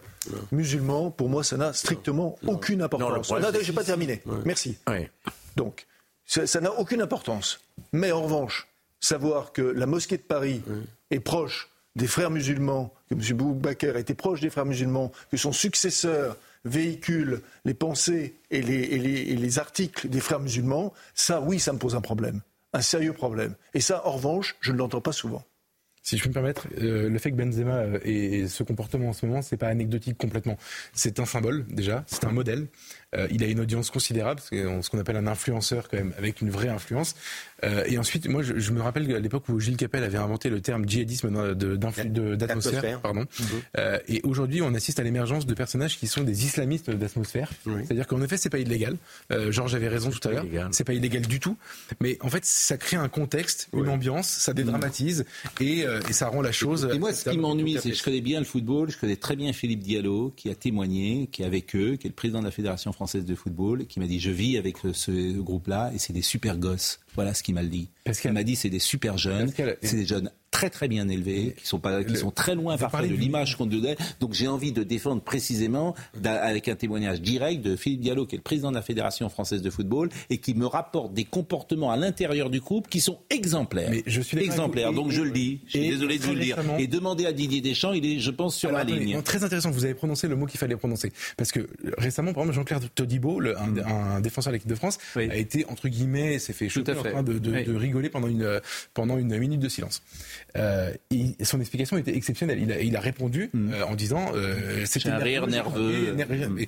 musulmans, pour moi, ça n'a strictement aucune importance. Non, je n'ai pas terminé. Merci. Donc, ça n'a aucune importance. Mais en revanche, savoir que la mosquée de Paris est proche des frères musulmans, que M. Boubacar était proche des frères musulmans, que son successeur véhicule les pensées et les, articles des frères musulmans, ça, oui, ça me pose un problème, un sérieux problème. Et ça, en revanche, je ne l'entends pas souvent. Si je peux me permettre, euh, le fait que Benzema ait euh, ce comportement en ce moment, c'est pas anecdotique complètement. C'est un symbole déjà, c'est un modèle. Euh, il a une audience considérable, ce qu'on appelle un influenceur quand même, avec une vraie influence. Euh, et ensuite, moi, je, me rappelle à l'époque où Gilles Capel avait inventé le terme djihadisme d'atmosphère, pardon. Mhm. Euh, et aujourd'hui, on assiste à l'émergence de personnages qui sont des islamistes d'atmosphère. C'est-à-dire qu'en effet, c'est pas illégal. Georges avait raison tout à l'heure. C'est pas illégal du tout. Mais en fait, ça crée un contexte, une ambiance, ça dédramatise et, et, ça rend la chose. Et, moi, ce qui m'ennuie, c'est que je connais bien le football, je connais très bien Philippe Diallo, qui a témoigné, qui est avec eux, qui est le président de la fédération française de football, qui m'a dit je vis avec ce groupe-là et c'est des super gosses. Voilà ce qu'il m'a dit. Il m'a dit c'est des super jeunes, c'est des jeunes très très bien élevés, qui sont, pas, qui sont très loin parfois de l'image qu'on donnait. Donc j'ai envie de défendre précisément, avec un témoignage direct de Philippe Diallo, qui est le président de la Fédération française de football, et qui me rapporte des comportements à l'intérieur du groupe qui sont exemplaires. Mais je suis exemplaires, donc je le dis. Je suis désolé de vous le dire. Et demander à Didier Deschamps, il est, je pense, sur la ligne. Très intéressant, vous avez prononcé le mot qu'il fallait prononcer. Parce que récemment, par exemple, Jean-Pierre Todibo, le, un, mm. défenseur de l'équipe de France, a été, entre guillemets, s'est fait choper en train de, de, rigoler pendant une, pendant une minute de silence. Euh, son explication était exceptionnelle. Il a, il a répondu mm. euh, en disant euh, c'était un rire nerveux. Mm.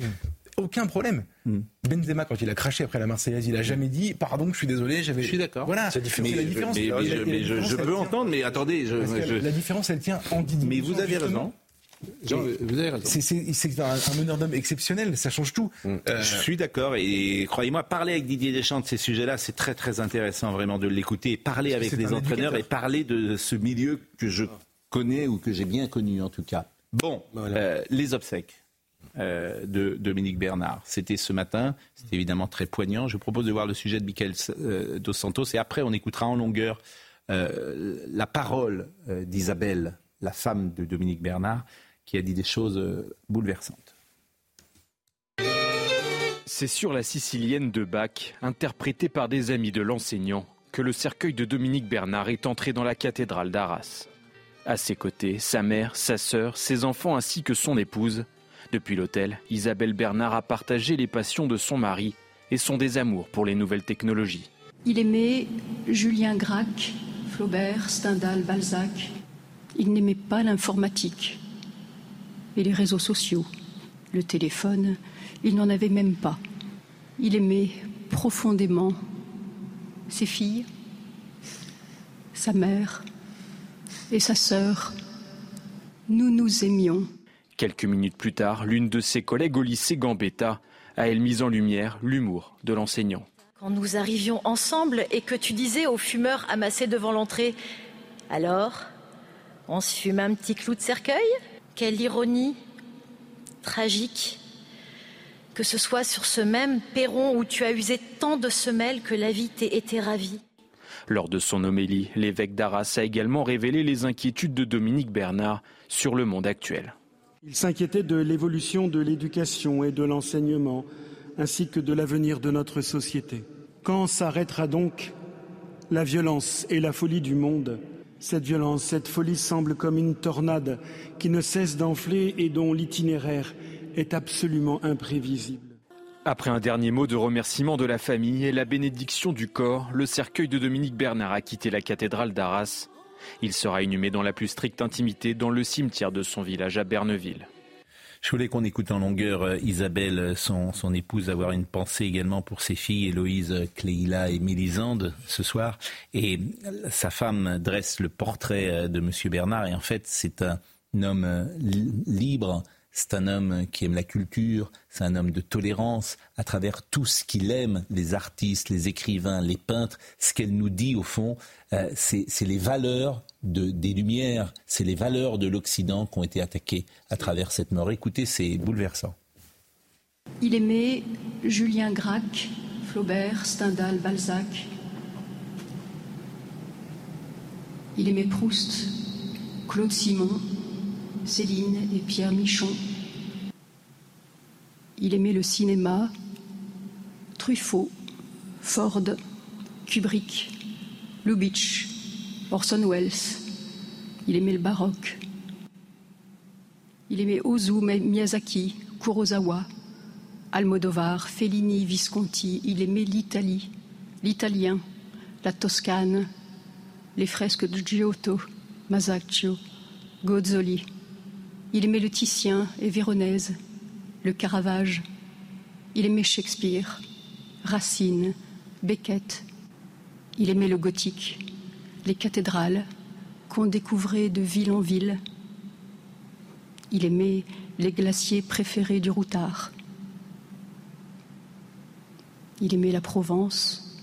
Aucun problème. Mm. Benzema, quand il a craché après la Marseillaise, il a jamais dit pardon, je suis désolé, j'avais. Je suis d'accord. Voilà, c'est la différence. Mais, je, peux entendre, mais attendez, la différence, elle tient en Didier. Mais vous avez raison. C'est un, meneur d'homme exceptionnel, ça change tout. Mm. Euh, je suis d'accord et croyez-moi, parler avec Didier Deschamps de ces sujets-là, c'est très très intéressant vraiment de l'écouter, parler avec les entraîneurs et parler de ce milieu que je connais ou que j'ai bien connu en tout cas. Bon, euh, les obsèques. Euh, de Dominique Bernard. C'était ce matin, c'était évidemment très poignant. Je vous propose de voir le sujet de Michael Dos Santos et après on écoutera en longueur la parole d'Isabelle, la femme de Dominique Bernard, qui a dit des choses euh, bouleversantes. C'est sur la sicilienne de Bach, interprétée par des amis de l'enseignant, que le cercueil de Dominique Bernard est entré dans la cathédrale d'Arras. À ses côtés, sa mère, sa sœur, ses enfants ainsi que son épouse. Depuis l'hôtel, Isabelle Bernard a partagé les passions de son mari et son désamour pour les nouvelles technologies. Il aimait Julien Gracq, Flaubert, Stendhal, Balzac. Il n'aimait pas l'informatique et les réseaux sociaux. Le téléphone, il n'en avait même pas. Il aimait profondément ses filles, sa mère et sa sœur. Nous nous aimions. Quelques minutes plus tard, l'une de ses collègues au lycée Gambetta a elle mis en lumière l'humour de l'enseignant. Quand nous arrivions ensemble et que tu disais aux fumeurs amassés devant l'entrée Alors, on se fume un petit clou de cercueil? Quelle ironie tragique que ce soit sur ce même perron où tu as usé tant de semelles que la vie t'ait été ravie. Lors de son homélie, l'évêque d'Arras a également révélé les inquiétudes de Dominique Bernard sur le monde actuel. Il s'inquiétait de l'évolution de l'éducation et de l'enseignement, ainsi que de l'avenir de notre société. Quand s'arrêtera donc la violence et la folie du monde cette violence, cette folie semble comme une tornade qui ne cesse d'enfler et dont l'itinéraire est absolument imprévisible. Après un dernier mot de remerciement de la famille et la bénédiction du corps, le cercueil de Dominique Bernard a quitté la cathédrale d'Arras. Il sera inhumé dans la plus stricte intimité dans le cimetière de son village à Berneville. Je voulais qu'on écoute en longueur euh, Isabelle, son, épouse, avoir une pensée également pour ses filles, Héloïse, Cléila et Mélisande, ce soir. Et sa femme dresse le portrait euh, de M. Bernard. Et en fait, c'est un homme euh, libre, c'est un homme qui aime la culture, c'est un homme de tolérance à travers tout ce qu'il aime, les artistes, les écrivains, les peintres. Ce qu'elle nous dit au fond, c'est les valeurs de, des Lumières, c'est les valeurs de l'Occident qui ont été attaquées à travers cette mort. Écoutez, c'est bouleversant. Il aimait Julien Gracq, Flaubert, Stendhal, Balzac. Il aimait Proust, Claude Simon, Céline et Pierre Michon. Il aimait le cinéma, Truffaut, Ford, Kubrick, Lubitsch, Orson Welles. Il aimait le baroque. Il aimait Ozu, Miyazaki, Kurosawa, Almodovar, Fellini, Visconti. Il aimait l'Italie, l'italien, la Toscane, les fresques de Giotto, Masaccio, Gozzoli. Il aimait le Titien et Véronèse, le Caravage. Il aimait Shakespeare, Racine, Beckett. Il aimait le gothique, les cathédrales qu'on découvrait de ville en ville. Il aimait les glaciers préférés du routard. Il aimait la Provence,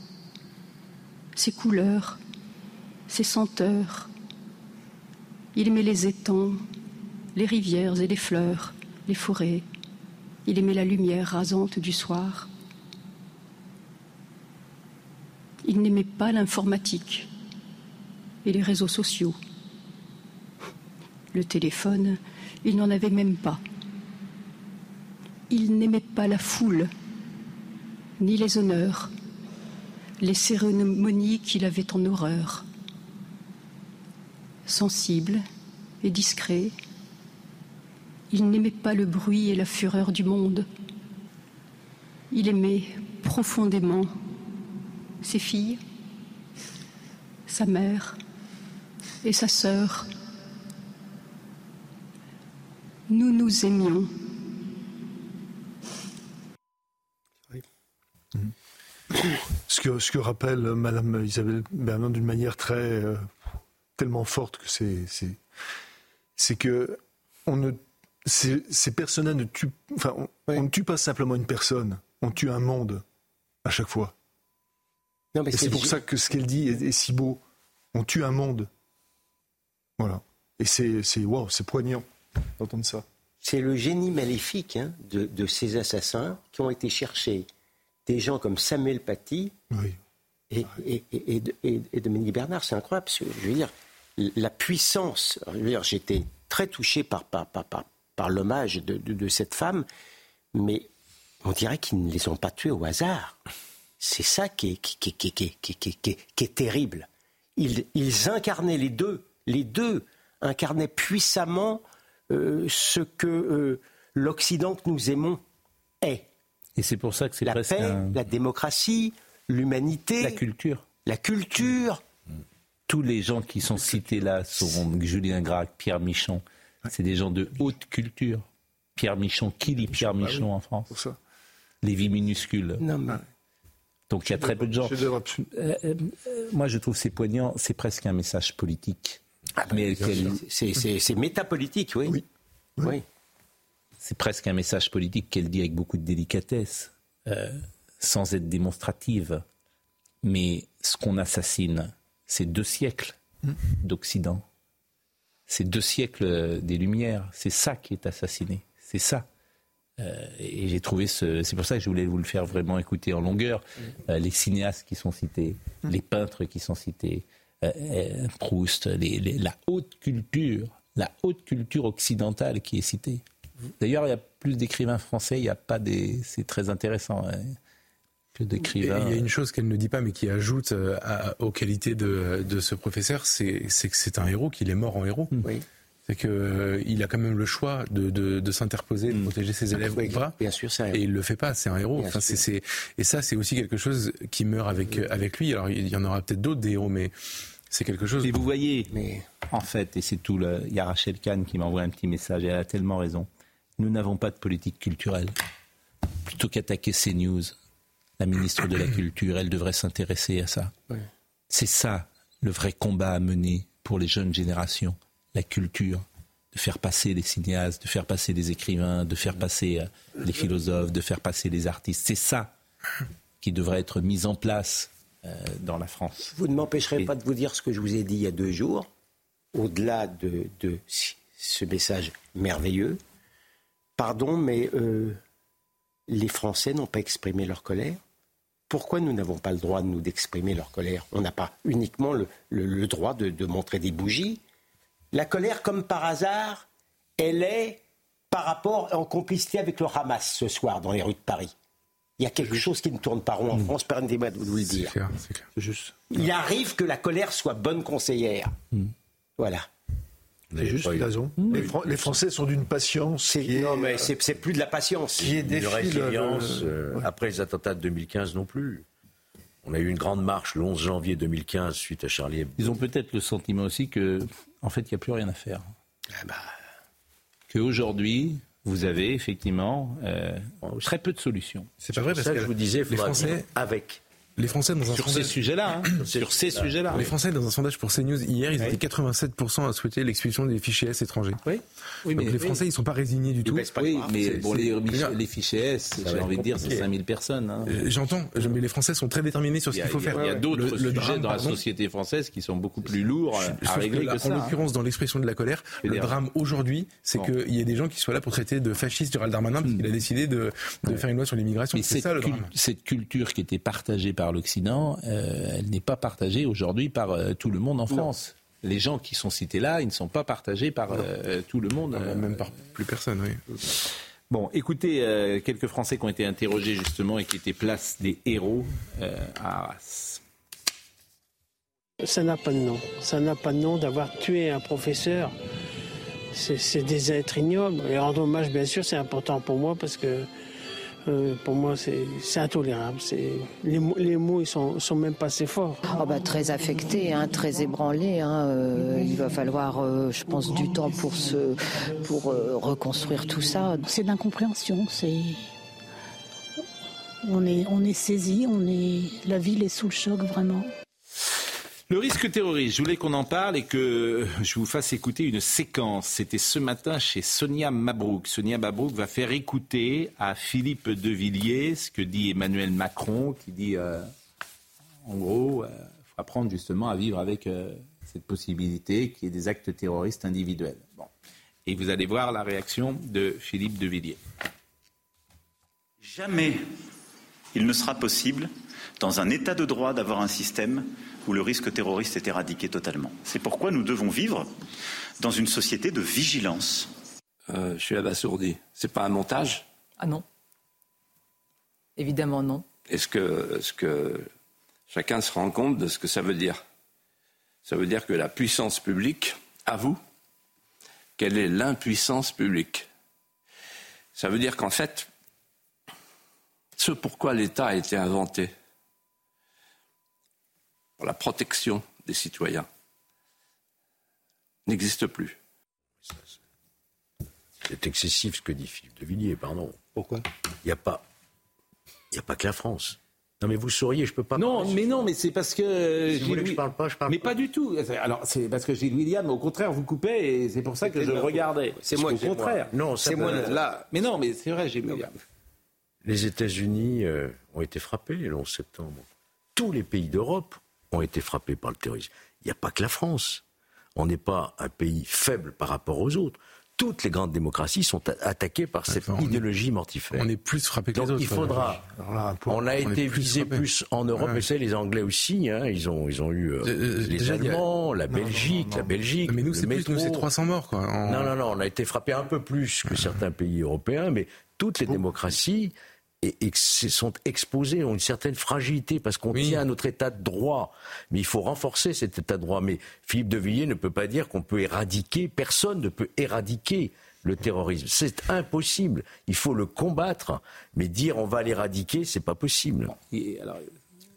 ses couleurs, ses senteurs. Il aimait les étangs, les rivières et les fleurs, les forêts. Il aimait la lumière rasante du soir. Il n'aimait pas l'informatique et les réseaux sociaux. Le téléphone, il n'en avait même pas. Il n'aimait pas la foule, ni les honneurs, les cérémonies qu'il avait en horreur. Sensible et discret, il n'aimait pas le bruit et la fureur du monde. Il aimait profondément ses filles, sa mère et sa sœur. Nous nous aimions. Ce que, ce que rappelle Madame Isabelle Bernard d'une manière très euh, tellement forte que c'est c'est que on ne ces, ces personnes ne tuent enfin on, on, ne tue pas simplement une personne, on tue un monde à chaque fois. Non, mais Et c'est pour ça que ce qu'elle dit est, est, si beau. On tue un monde. Voilà. Et c'est wow, c'est poignant d'entendre ça. C'est le génie maléfique hein, de, de, ces assassins qui ont été cherchés des gens comme Samuel Paty oui. et, et, et, et, Dominique Bernard. C'est incroyable. Je veux dire, la puissance. J'étais très touché par, par, par, par, par l'hommage de, de, de, cette femme, mais on dirait qu'ils ne les ont pas tués au hasard. C'est ça qui est, qui, qui, qui, qui est terrible. Ils, ils, incarnaient les deux. Les deux incarnaient puissamment euh, ce que euh, l'Occident que nous aimons est. Et c'est pour ça que c'est la paix, un... la démocratie, l'humanité, la culture. La culture. Tous les gens qui sont cités là sont Julien Gracq, Pierre Michon. C'est des gens de haute culture. Pierre Michon, qui lit Pierre Michon en France pour ça. Les vies minuscules. Non, mais... Donc il y a très peu de gens. Euh, euh, moi, je trouve c'est poignant. C'est presque un message politique. Ah, mais c'est métapolitique, oui. Oui. oui. oui. C'est presque un message politique qu'elle dit avec beaucoup de délicatesse, euh, sans être démonstrative. Mais ce qu'on assassine, c'est deux siècles mmh. d'Occident. C'est deux siècles des Lumières. C'est ça qui est assassiné. C'est ça. Euh, et j'ai trouvé ce. C'est pour ça que je voulais vous le faire vraiment écouter en longueur. Euh, les cinéastes qui sont cités, mmh. les peintres qui sont cités, euh, Proust, les, les, la haute culture, la haute culture occidentale qui est citée. D'ailleurs, il y a plus d'écrivains français, il n'y a pas des. C'est très intéressant. Hein, que d'écrivains. Il y a une chose qu'elle ne dit pas, mais qui ajoute à, aux qualités de, de ce professeur, c'est que c'est un héros, qu'il est mort en héros. Oui. C'est qu'il euh, a quand même le choix de, de, de s'interposer, de protéger ses élèves oui, ou pas. Bien sûr, c'est un héros. Et il le fait pas, c'est un héros. Enfin, c'est, c'est, et ça, c'est aussi quelque chose qui meurt avec, avec lui. Alors, il y en aura peut-être d'autres des héros, mais c'est quelque chose. Et vous voyez, mais... en fait, et c'est tout, le... il y a Rachel Kahn qui m'envoie un petit message, et elle a tellement raison. Nous n'avons pas de politique culturelle. Plutôt qu'attaquer ces news, la ministre de la Culture, elle devrait s'intéresser à ça. Oui. C'est ça le vrai combat à mener pour les jeunes générations, la culture de faire passer les cinéastes, de faire passer les écrivains, de faire passer les philosophes, de faire passer les artistes. C'est ça qui devrait être mis en place euh, dans la France. Vous ne m'empêcherez pas de vous dire ce que je vous ai dit il y a deux jours, au-delà de, de ce message merveilleux. Pardon, mais euh, les Français n'ont pas exprimé leur colère. Pourquoi nous n'avons pas le droit, nous, d'exprimer leur colère? On n'a pas uniquement le, le, le droit de, de montrer des bougies, la colère, comme par hasard, elle est par rapport en complicité avec le Hamas ce soir dans les rues de Paris. Il y a quelque chose qui ne tourne pas rond en France, permettez-moi de vous le dire. Clair, clair. Juste. Il arrive que la colère soit bonne conseillère. Mm. Voilà. C'est juste raison. Mmh. Les, Fran les, Français sont d'une patience. Est, non, mais c'est plus de la patience. Qui est de résilience euh, ouais. après les attentats de 2015 non plus. On a eu une grande marche le 11 janvier 2015 suite à Charlie Hebdo. Ils ont peut-être le sentiment aussi que, en fait, il n'y a plus rien à faire. Ah bah... Qu'aujourd'hui, vous avez effectivement euh, très peu de solutions. C'est pas vrai parce que je vous disais, il les Français avec. Les Français dans un sur sondage... ces sujets-là, hein, sur ces sujets-là. Les Français dans un sondage pour CNews hier, ils étaient 87% à souhaiter l'expulsion des fichiers S étrangers. Oui. Oui, Donc mais- les Français, ils sont pas résignés du tout. Oui, mais bon, les, les fichiers S, j'ai envie de dire, c'est compliqué. 5000 personnes. hein. Euh, J'entends, je- mais les Français sont très déterminés sur ce a, qu'il faut il y a- faire. il y a d'autres Le- le sujets drame, dans la société française qui sont beaucoup plus lourds euh, à régler là, que, ça. En hein. l'occurrence, dans l'expression de la colère, le drame aujourd'hui, c'est qu'il y ait des gens qui soient là pour traiter de fascistes Gérald Darmanin parce qu'il a décidé de, faire une loi sur l'immigration. Mais C'est ça le drame. cette culture qui était partagée par l'Occident, euh, elle n'est pas partagée aujourd'hui par euh, tout le monde en France. Les gens qui sont cités là, ils ne sont pas partagés par euh, tout le monde. euh. Même par plus personne, oui. Bon, écoutez, euh, quelques Français qui ont été interrogés justement et qui étaient place des héros euh, à Arras. Ça n'a pas de nom. Ça n'a pas de nom d'avoir tué un professeur. C'est c'est des êtres ignobles. Et rendre hommage, bien sûr, c'est important pour moi parce que euh, pour moi, c'est intolérable. Les, mots- les mots, ils sont, sont même pas assez forts. Ah bah, très affecté, hein, très ébranlé. hein, euh, il va falloir, euh, je pense, du temps pour, se, pour euh, reconstruire tout ça. C'est de l'incompréhension. C'est on est on est saisi. On est la ville est sous le choc vraiment. Le risque terroriste, je voulais qu'on en parle et que je vous fasse écouter une séquence. C'était ce matin chez Sonia Mabrouk. Sonia Mabrouk va faire écouter à Philippe de Villiers ce que dit Emmanuel Macron, qui dit, euh, en gros, il faut apprendre justement à vivre avec euh, cette possibilité qui est des actes terroristes individuels. Bon. Et vous allez voir la réaction de Philippe de Villiers. Jamais il ne sera possible, dans un état de droit, d'avoir un système où le risque terroriste est éradiqué totalement. C'est pourquoi nous devons vivre dans une société de vigilance. Euh, je suis abasourdi. C'est pas un montage? Ah non. Évidemment non. Est-ce que, est-ce que chacun se rend compte de ce que ça veut dire? Ça veut dire que la puissance publique avoue quelle est l'impuissance publique? Ça veut dire qu'en fait, ce pourquoi l'État a été inventé, pour la protection des citoyens, n'existe plus. C'est excessif ce que dit Philippe de Villiers, pardon. Pourquoi? Il n'y a pas, il y a pas que la France. Non mais vous sauriez, je peux pas. Non, mais non, mais c'est parce que. euh, Si vous voulez que je parle pas, je parle Mais pas du tout. Alors, c'est parce que Gilles William, au contraire, vous coupez et c'est pour ça que je le regardais. C'est moi Au c'est moi. contraire. Non, ça peut- Là, mais non, mais c'est vrai, Gilles William. Les États-Unis euh, ont été frappés le 11 septembre. Tous les pays d'Europe ont été frappés par le terrorisme. Il n'y a pas que la France. On n'est pas un pays faible par rapport aux autres. Toutes les grandes démocraties sont attaquées par cette idéologie mortifère. On est plus frappés que Donc les autres. il faudra. Pour- on a on été plus visé plus en Europe, Ouais. et c'est les Anglais aussi. hein, ils ont, ils ont eu euh, Euh, les a- Allemands, la Non, non, Belgique, non, non. la Belgique. Mais nous, c'est plus, nous, métro. c'est 300 morts, quoi. en- Non, non, non, on a été frappé un peu plus que certains pays européens, mais toutes les démocraties et- sont exposées, ont une certaine fragilité parce qu'on tient à notre état de droit. Mais il faut renforcer cet état de droit. Mais Philippe de Villiers ne peut pas dire qu'on peut éradiquer, personne ne peut éradiquer le terrorisme. C'est impossible. Il faut le combattre. Mais dire on va l'éradiquer, c'est pas possible. Et alors,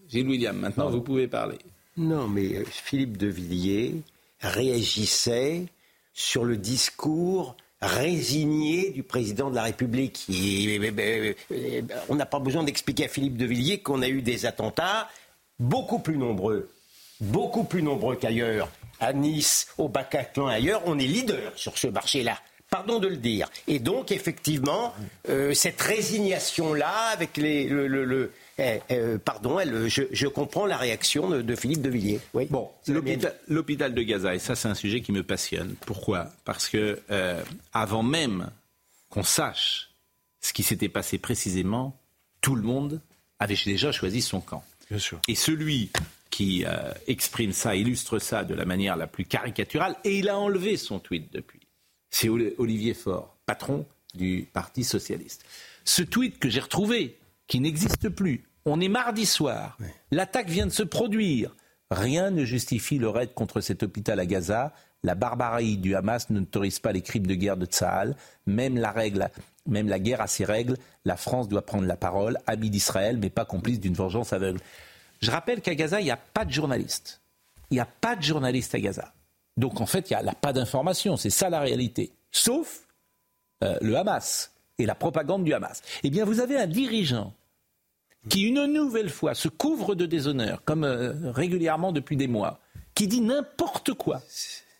Gilles William, maintenant vous pouvez parler. Non, mais euh, Philippe de Villiers réagissait sur le discours résigné du président de la République. Euh, euh, on n'a pas besoin d'expliquer à Philippe de Villiers qu'on a eu des attentats beaucoup plus nombreux, beaucoup plus nombreux qu'ailleurs. À Nice, au Bataclan, ailleurs, on est leader sur ce marché-là. Pardon de le dire. Et donc, effectivement, euh, cette résignation-là, avec les, le, le- le- eh, euh, pardon, elle, je, je comprends la réaction de, de Philippe de Villiers. Oui. Bon, l'hôpital l'hôpital de Gaza, et ça c'est un sujet qui me passionne. Pourquoi? Parce que euh, avant même qu'on sache ce qui s'était passé précisément, tout le monde avait déjà choisi son camp. Bien sûr. Et celui qui euh, exprime ça, illustre ça de la manière la plus caricaturale, et il a enlevé son tweet depuis. C'est Oli- Olivier Faure, patron du Parti socialiste. Ce tweet que j'ai retrouvé, qui n'existe plus, on est mardi soir, l'attaque vient de se produire. Rien ne justifie le raid contre cet hôpital à Gaza. La barbarie du Hamas n'autorise pas les crimes de guerre de Tsahal. Même la règle, même la guerre a ses règles. La France doit prendre la parole, ami d'Israël, mais pas complice d'une vengeance aveugle. Je rappelle qu'à Gaza, il n'y a pas de journalistes. Il n'y a pas de journalistes à Gaza. Donc en fait, il n'y a pas d'information. C'est ça la réalité. Sauf euh, le Hamas et la propagande du Hamas. Eh bien, vous avez un dirigeant qui une nouvelle fois se couvre de déshonneur, comme euh, régulièrement depuis des mois, qui dit n'importe quoi,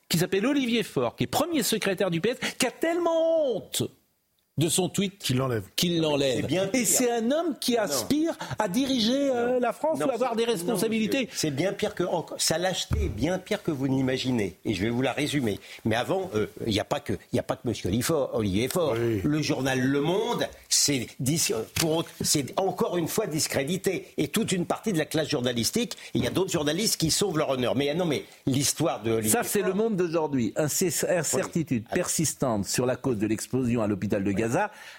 qui s'appelle Olivier Faure, qui est premier secrétaire du PS, qui a tellement honte de son tweet qu'il l'enlève. Qu'il l'enlève. Et c'est un homme qui aspire à diriger euh, la France ou avoir des responsabilités. C'est bien pire que sa lâcheté est bien pire que vous n'imaginez. Et je vais vous la résumer. Mais avant, euh, il n'y a pas que il a pas que Monsieur Olivier Faure. Le journal Le Monde, c'est c'est encore une fois discrédité. Et toute une partie de la classe journalistique. Il y a d'autres journalistes qui sauvent leur honneur. Mais non, mais l'histoire de Ça, c'est le monde d'aujourd'hui. Incertitude persistante sur la cause de l'explosion à l'hôpital de Gaza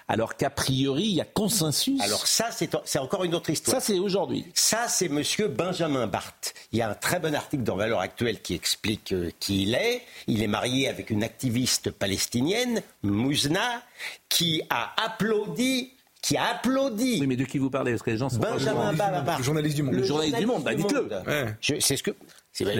alors qu'a priori, il y a consensus. Alors ça, c'est encore une autre histoire. Ça, c'est aujourd'hui. Ça, c'est Monsieur Benjamin Barthes. Il y a un très bon article dans Valeurs Actuelles qui explique euh, qui il est. Il est marié avec une activiste palestinienne, Mouzna, qui a applaudi qui a applaudi. Oui, mais de qui vous parlez? Parce que les gens sont Benjamin Barthes. Le journaliste du Monde. Le, journaliste, du Monde, bah dites-le. C'est ce que.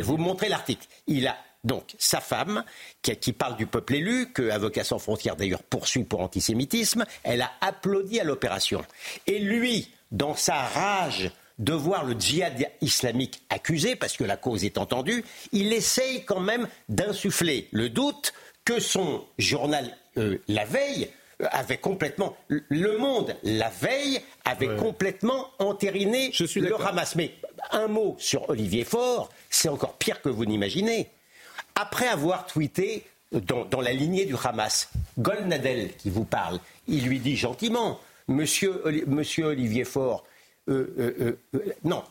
Vous montrer l'article. Il a donc, sa femme, qui, parle du peuple élu, que Avocats sans frontières d'ailleurs poursuit pour antisémitisme, elle a applaudi à l'opération. Et lui, dans sa rage de voir le djihad islamique accusé, parce que la cause est entendue, il essaye quand même d'insuffler le doute que son journal, euh, la veille, euh, avait complètement. Le Monde, la veille, avait complètement entériné le Hamas. Mais un mot sur Olivier Faure, c'est encore pire que vous n'imaginez après avoir tweeté dans, la lignée du Hamas, Golnadel qui vous parle, il lui dit gentiment, Monsieur, Olivier Faure, euh, euh, euh, non.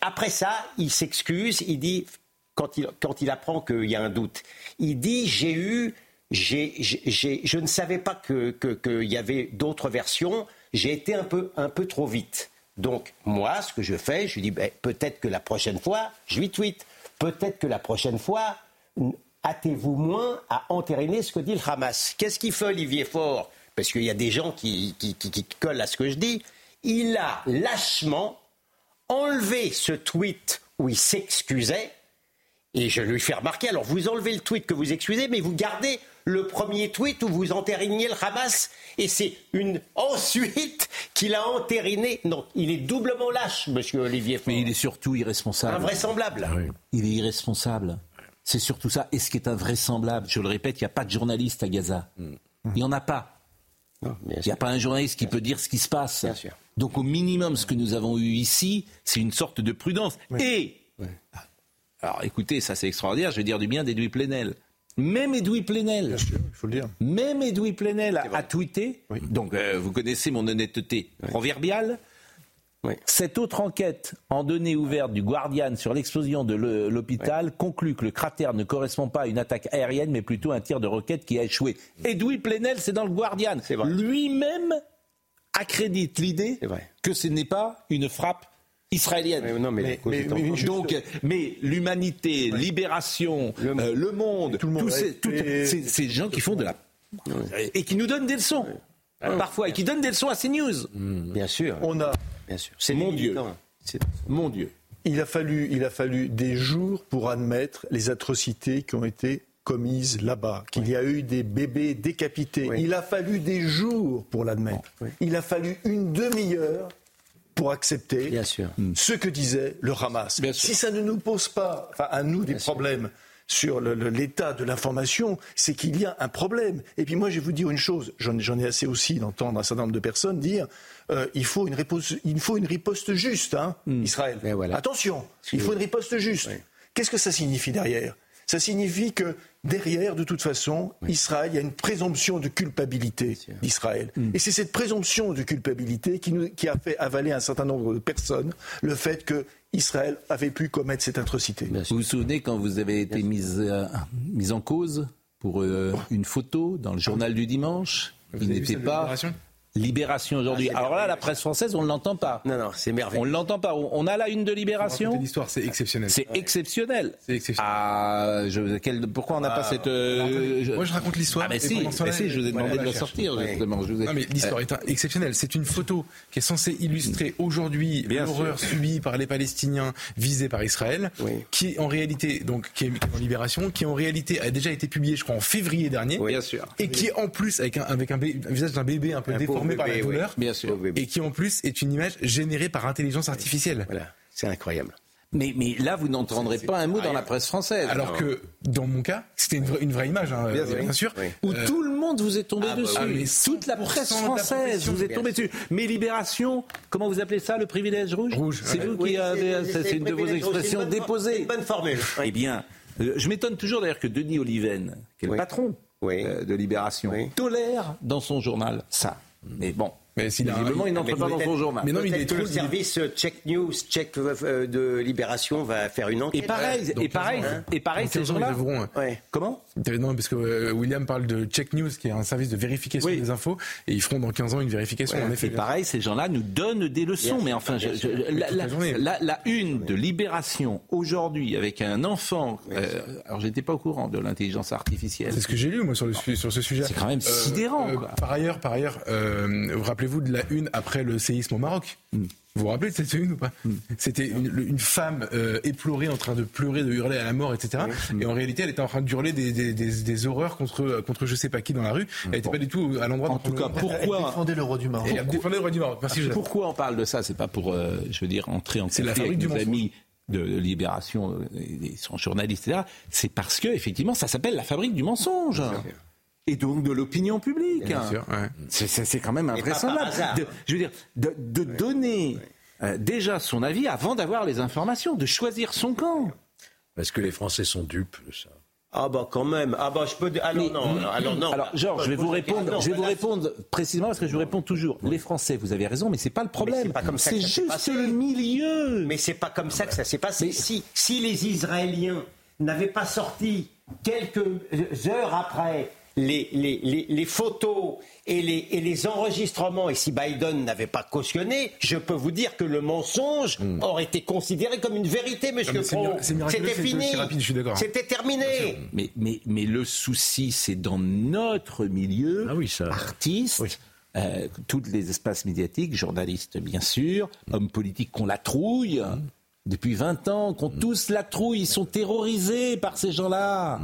Après ça, il s'excuse, il dit, quand il, apprend qu'il y a un doute, il dit j'ai eu, je ne savais pas qu'il que, y avait d'autres versions, j'ai été un peu, un peu trop vite. Donc moi, ce que je fais, je lui dis ben, peut-être que la prochaine fois, je lui tweet, peut-être que la prochaine fois, hâtez-vous moins à entériner ce que dit le Hamas. Qu'est-ce qu'il fait Olivier Faure? Parce qu'il y a des gens qui, collent à ce que je dis. Il a lâchement enlevé ce tweet où il s'excusait. Et je lui fais remarquer, alors vous enlevez le tweet que vous excusez, mais vous gardez le premier tweet où vous entériniez le Hamas. Et c'est une ensuite qu'il a entériné. Non, il est doublement lâche, monsieur Olivier Faure. Mais il est surtout irresponsable. Invraisemblable. Ah il est irresponsable. C'est surtout ça. Et ce qui est invraisemblable, je le répète, il n'y a pas de journaliste à Gaza. Mm. Il n'y en a pas. il n'y a pas un journaliste qui peut dire ce qui se passe. Donc au minimum, ce que nous avons eu ici, c'est une sorte de prudence. Et, alors écoutez, ça c'est extraordinaire, je vais dire du bien d'Edoui Plenel. Même Edoui Plenel, il faut le dire. Même Edoui Plenel a, tweeté, donc euh, vous connaissez mon honnêteté proverbiale, cette autre enquête en données ouvertes du Guardian sur l'explosion de l'hôpital conclut que le cratère ne correspond pas à une attaque aérienne, mais plutôt à un tir de roquette qui a échoué. Edoui Plenel, c'est dans le Guardian. Lui-même accrédite l'idée que ce n'est pas une frappe israélienne. Mais, donc, mais l'humanité, libération, le, euh, monde, tous ces, gens qui font de la et qui nous donnent des leçons. Parfois, et qui donnent des leçons à CNews. Bien sûr. On a c'est mon Dieu. Mon Dieu. Il a, fallu, il a fallu des jours pour admettre les atrocités qui ont été commises là-bas, qu'il y a eu des bébés décapités. Il a fallu des jours pour l'admettre. Il a fallu une demi-heure pour accepter Bien sûr. ce que disait le Hamas. si ça ne nous pose pas, à nous, des problèmes sur l'état de l'information, c'est qu'il y a un problème. Et puis moi, je vais vous dire une chose, j'en ai assez aussi d'entendre un certain nombre de personnes dire euh, il, faut une riposte, il faut une riposte juste, hein, hmm. Israël. Attention, il faut une riposte juste. Qu'est-ce que ça signifie derrière? Ça signifie que derrière, de toute façon, Israël, il y a une présomption de culpabilité d'Israël. Hmm. Et c'est cette présomption de culpabilité qui, nous, qui a fait avaler à un certain nombre de personnes le fait que Israël avait pu commettre cette atrocité. Vous vous souvenez quand vous avez été mise, euh, en cause pour euh, une photo dans le journal du dimanche Il n'était pas Libération aujourd'hui. Ah, Alors là, la presse française, on ne l'entend pas. Non, non, c'est merveilleux. On ne l'entend pas. On a la une de Libération. L'histoire, c'est exceptionnel. C'est exceptionnel. C'est exceptionnel. Ah, je, quel, pourquoi on n'a pas ah, cette. Euh, moi, je raconte l'histoire. Ah, mais si, mais si, je vous ai demandé de la sortir, justement. Je Non, mais l'histoire est exceptionnelle. C'est une photo qui est censée illustrer aujourd'hui l'horreur subie par les Palestiniens visés par Israël, qui en réalité, donc, qui est en Libération, qui en réalité a déjà été publiée, je crois, en février dernier. Bien sûr. Et qui, en plus, avec un, avec un, visage d'un bébé un peu déformé formé par la douleur, Bien sûr. et qui en plus est une image générée par intelligence artificielle. Voilà, c'est incroyable. Mais, mais là, vous n'entendrez pas un mot dans la presse française. Alors que dans mon cas, c'était une, vraie- une vraie image, hein, Bien sûr. Où Euh, tout le monde vous est tombé ah bah dessus. oui, mais Toute la 100% presse la française profession, vous est tombée dessus. Mais Libération, comment vous appelez ça, le privilège rouge Rouge, C'est ouais. vous qui avez. c'est- une de vos rouge, expressions une déposées. une bonne formule. Eh bien, euh, je m'étonne toujours d'ailleurs que Denis Oliven, qui est le patron Oui. euh, de Libération, Oui. tolère dans son journal ça. Mais bon, Mais s'il visiblement, il Mais n'entre pas dans son journal. Mais non, mais il est que trop- le service euh, Check News, Check euh, de Libération va faire une enquête. Et pareil, et 15 pareil, hein. et pareil, ces 15 ans, ils gens-là. devront, euh, Ouais. Comment? Non, parce que euh, William parle de Check News, qui est un service de vérification Oui. des infos, et ils feront dans 15 ans une vérification, en effet. Et pareil, ces gens-là nous donnent des leçons. Mais enfin, la, une de Libération aujourd'hui avec un enfant. euh, alors, j'étais pas au courant de l'intelligence artificielle. C'est ce que j'ai lu moi sur, le, sur ce sujet. C'est quand même sidérant, quoi. par ailleurs, par ailleurs, euh, vous rappelez-vous de la une après le séisme au Maroc Mm. Vous vous rappelez de cette une ou pas C'était une, femme euh, éplorée en train de pleurer, de hurler à la mort, etc. Et en réalité, elle était en train de hurler des, des, des- des horreurs contre contre je sais pas qui dans la rue. Elle n'était pas du tout à l'endroit. En tout on- cas, Elle pourquoi défendait le roi du Maroc. Elle défendait le roi du Maroc. Merci. Pourquoi on parle de ça? C'est pas pour, euh, je veux dire, entrer en conflit avec nos amis de Libération, euh, ils sont journalistes, etc. C'est parce que effectivement, ça s'appelle la fabrique du mensonge. Et donc de l'opinion publique. Ouais. C'est- quand même invraisemblable. De- je veux dire, de, de donner euh, déjà son avis avant d'avoir les informations, de choisir son camp. Parce que les Français sont dupes de ça. Ah bah quand même. Ah bah je peux. Alors non. Alors non. Alors, Georges, je vais vous répondre, Non, je vais vous là, répondre précisément parce que je vous réponds toujours. Les Français, vous avez raison, mais c'est pas le problème. c'est pas comme ça que C'est ça s'est juste passé. le milieu. Mais c'est pas comme ça que ça s'est passé. Si, si les Israéliens n'avaient pas sorti quelques heures après les, les, les, les photos et les, et les enregistrements, et si Biden n'avait pas cautionné, je peux vous dire que le mensonge aurait été considéré comme une vérité, monsieur Hmm. Pro. C'était fini. C'était terminé. Mais, mais, mais le souci, c'est dans notre milieu, Ah oui, ça. artistes, euh, tous les espaces médiatiques, journalistes bien sûr, hommes politiques qu'on la trouille. Depuis 20 ans, qu'on tous la trouille, ils sont terrorisés par ces gens-là.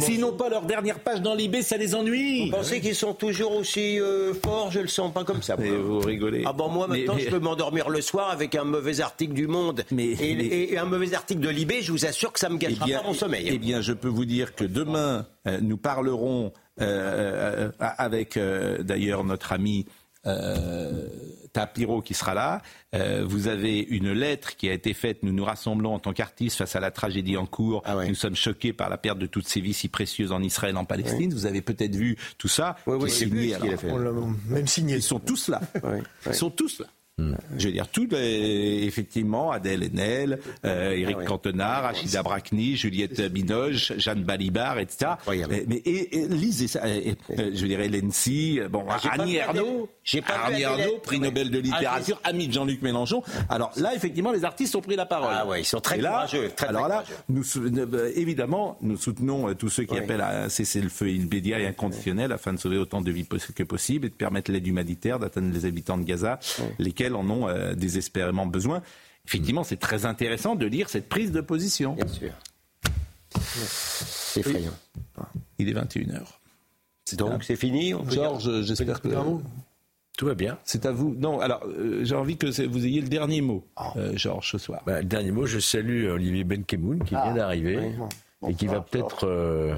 S'ils n'ont pas leur dernière page dans l'IB, ça les ennuie. Vous pensez qu'ils sont toujours aussi euh, forts? Je le sens pas comme ça. moi. Mais vous rigolez. Ah bon, moi maintenant, mais- je peux m'endormir le soir avec un mauvais article du Monde Mais- et, mais- et- et un mauvais article de Libé. Je vous assure que ça me Eh gâchera bien, pas mon sommeil. eh bien, je peux vous dire que demain, euh, nous parlerons euh, euh, avec euh, d'ailleurs notre ami euh, Tapiro qui sera là. Euh, vous avez une lettre qui a été faite. Nous nous rassemblons en tant qu'artistes face à la tragédie en cours. Ah ouais. Nous sommes choqués par la perte de toutes ces vies si précieuses en Israël, en Palestine. Vous avez peut-être vu tout ça. Oui, oui, signé, ce qu'il a alors, fait. On même signé. Ils sont tous là. Ils sont tous là. Je veux dire, les, effectivement, Adèle Haenel, euh, Éric Ah ouais. Cantona, Rachida Brakni, Juliette Binoche, Jeanne Balibar, etc. Mais, mais et, et lisez ça. et- euh, je dirais Lency, bon, Ah, Adèle. Ernaux, J'ai pas. Ernaux, prix Ouais. Nobel de Ah, littérature, ami de Jean-Luc Mélenchon. Alors là, effectivement, les artistes ont pris la parole. Ah ouais, ils sont très Et là, courageux, très, très alors là, nous, euh, évidemment, nous soutenons euh, tous ceux qui Oui. appellent à un cessez-le-feu immédiat et inconditionnel afin de sauver autant de vies que possible et de permettre l'aide humanitaire d'atteindre les habitants de Gaza, lesquels en ont euh, désespérément besoin. Effectivement, c'est très intéressant de lire cette prise de position. Bien sûr. C'est effrayant. Il est 21h. Donc c'est fini. Georges, j'espère que Tout va bien. c'est à vous. Non, alors euh, j'ai envie que vous ayez le dernier mot, Ah. euh, Georges, ce soir. Bah, le dernier mot, je salue Olivier Benkemoun qui vient d'arriver oui. et qui va peut-être. euh,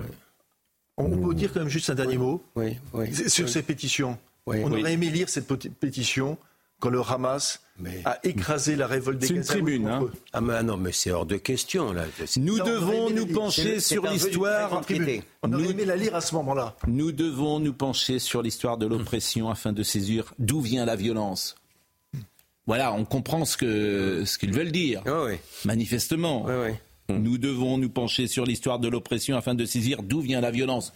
On peut dire quand même juste un dernier mot Oui, oui. C'est- sur ces pétitions. Oui. On Oui. aurait aimé lire cette pétition quand le Hamas Mais- a écrasé la révolte des C'est une tribune, hein. Ah mais non, mais c'est hors de question là. Nous devons nous pencher sur l'histoire. On aurait Nous- aimé la lire à ce moment-là. Nous devons nous pencher sur l'histoire de l'oppression afin de saisir d'où vient la violence. Voilà, on comprend ce qu'ils veulent dire, Ah oui, manifestement. oui, oui. Nous devons nous pencher sur l'histoire de l'oppression afin de saisir d'où vient la violence.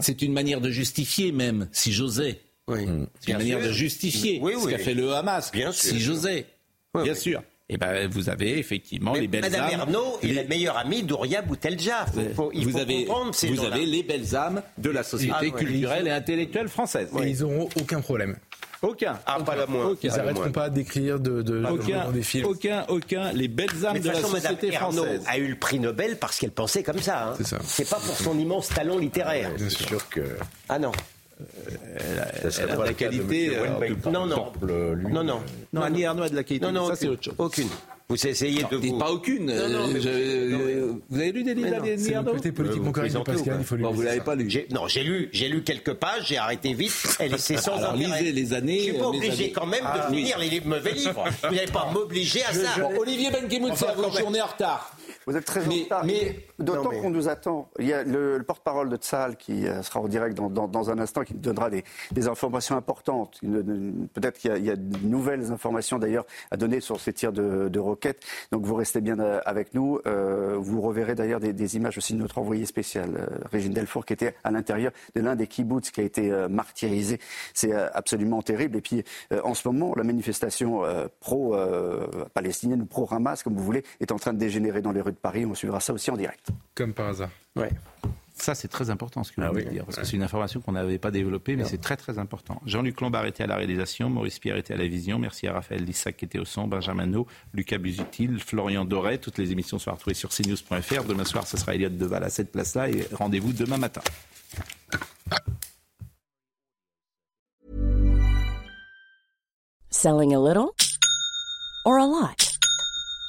C'est une manière de justifier même, si j'osais. Oui. C'est une Bien manière sûr. de justifier Oui, ce qu'a fait le Hamas, Bien sûr. si j'osais. Oui, Bien oui. sûr. Et ben vous avez effectivement Mais les belles Madame âmes. Ernaud est les- la meilleure amie d'Ouria Boutelja. Faut- faut- il vous faut avez, comprendre ces vous avez les belles âmes de la société Ah, culturelle et intellectuelle française. Et ils n'auront aucun problème. Aucun. Ah, pas la moindre. Ils n'arrêteront pas d'écrire de, Aucun, dans des films. aucun, aucun. Les belles âmes de de la façon, Madame société Ernaud française. a eu le prix Nobel parce qu'elle pensait comme ça. hein. C'est ça. C'est pas pour son immense talent littéraire. C'est sûr que. Ah non. Elle, a, de la qualité. non, non. non, non. Non, Annie Arnaud a de la qualité. Non, non, ça, c'est autre chose. Aucune. Vous essayez de vous... Pas aucune. vous avez lu des livres d'Annie Arnaud côté politiquement correct Pascal, il faut Vous l'avez pas lu Non, j'ai lu, j'ai lu quelques pages, j'ai arrêté vite. Elle est sans Alors, lisez les années. Je suis pas obligé quand même de finir les mauvais livres. Vous n'allez pas m'obliger à ça. Olivier Benkemoun, c'est à vous, journée en retard. Vous êtes très en retard. Mais, D'autant qu'on nous attend. Il y a le, porte-parole de Tsal qui euh, sera en direct dans, un instant, qui nous donnera des, informations importantes. Peut-être qu'il y, a de nouvelles informations d'ailleurs à donner sur ces tirs de, roquettes. Donc vous restez bien euh, avec nous. Euh, vous reverrez d'ailleurs des, images aussi de notre envoyé spécial, Régine Delfour, qui était à l'intérieur de l'un des kibbutz qui a été martyrisé. C'est absolument terrible. Et puis en ce moment, la manifestation pro-palestinienne ou pro-Hamas, comme vous voulez, est en train de dégénérer dans les rues de Paris. On suivra ça aussi en direct. Comme par hasard. Ouais. Ça, c'est très important ce que vous ah dire, parce que c'est une information qu'on n'avait pas développée, mais c'est très très important. Jean-Luc Lombard était à la réalisation, Maurice Pierre était à la vision, merci à Raphaël Lissac qui était au son, Benjamin No, Lucas Busutil, Florian Doré. Toutes les émissions sont retrouvées sur cnews.fr. Demain soir, ce sera Elliot Deval à cette place-là et rendez-vous demain matin. Selling a little or a lot?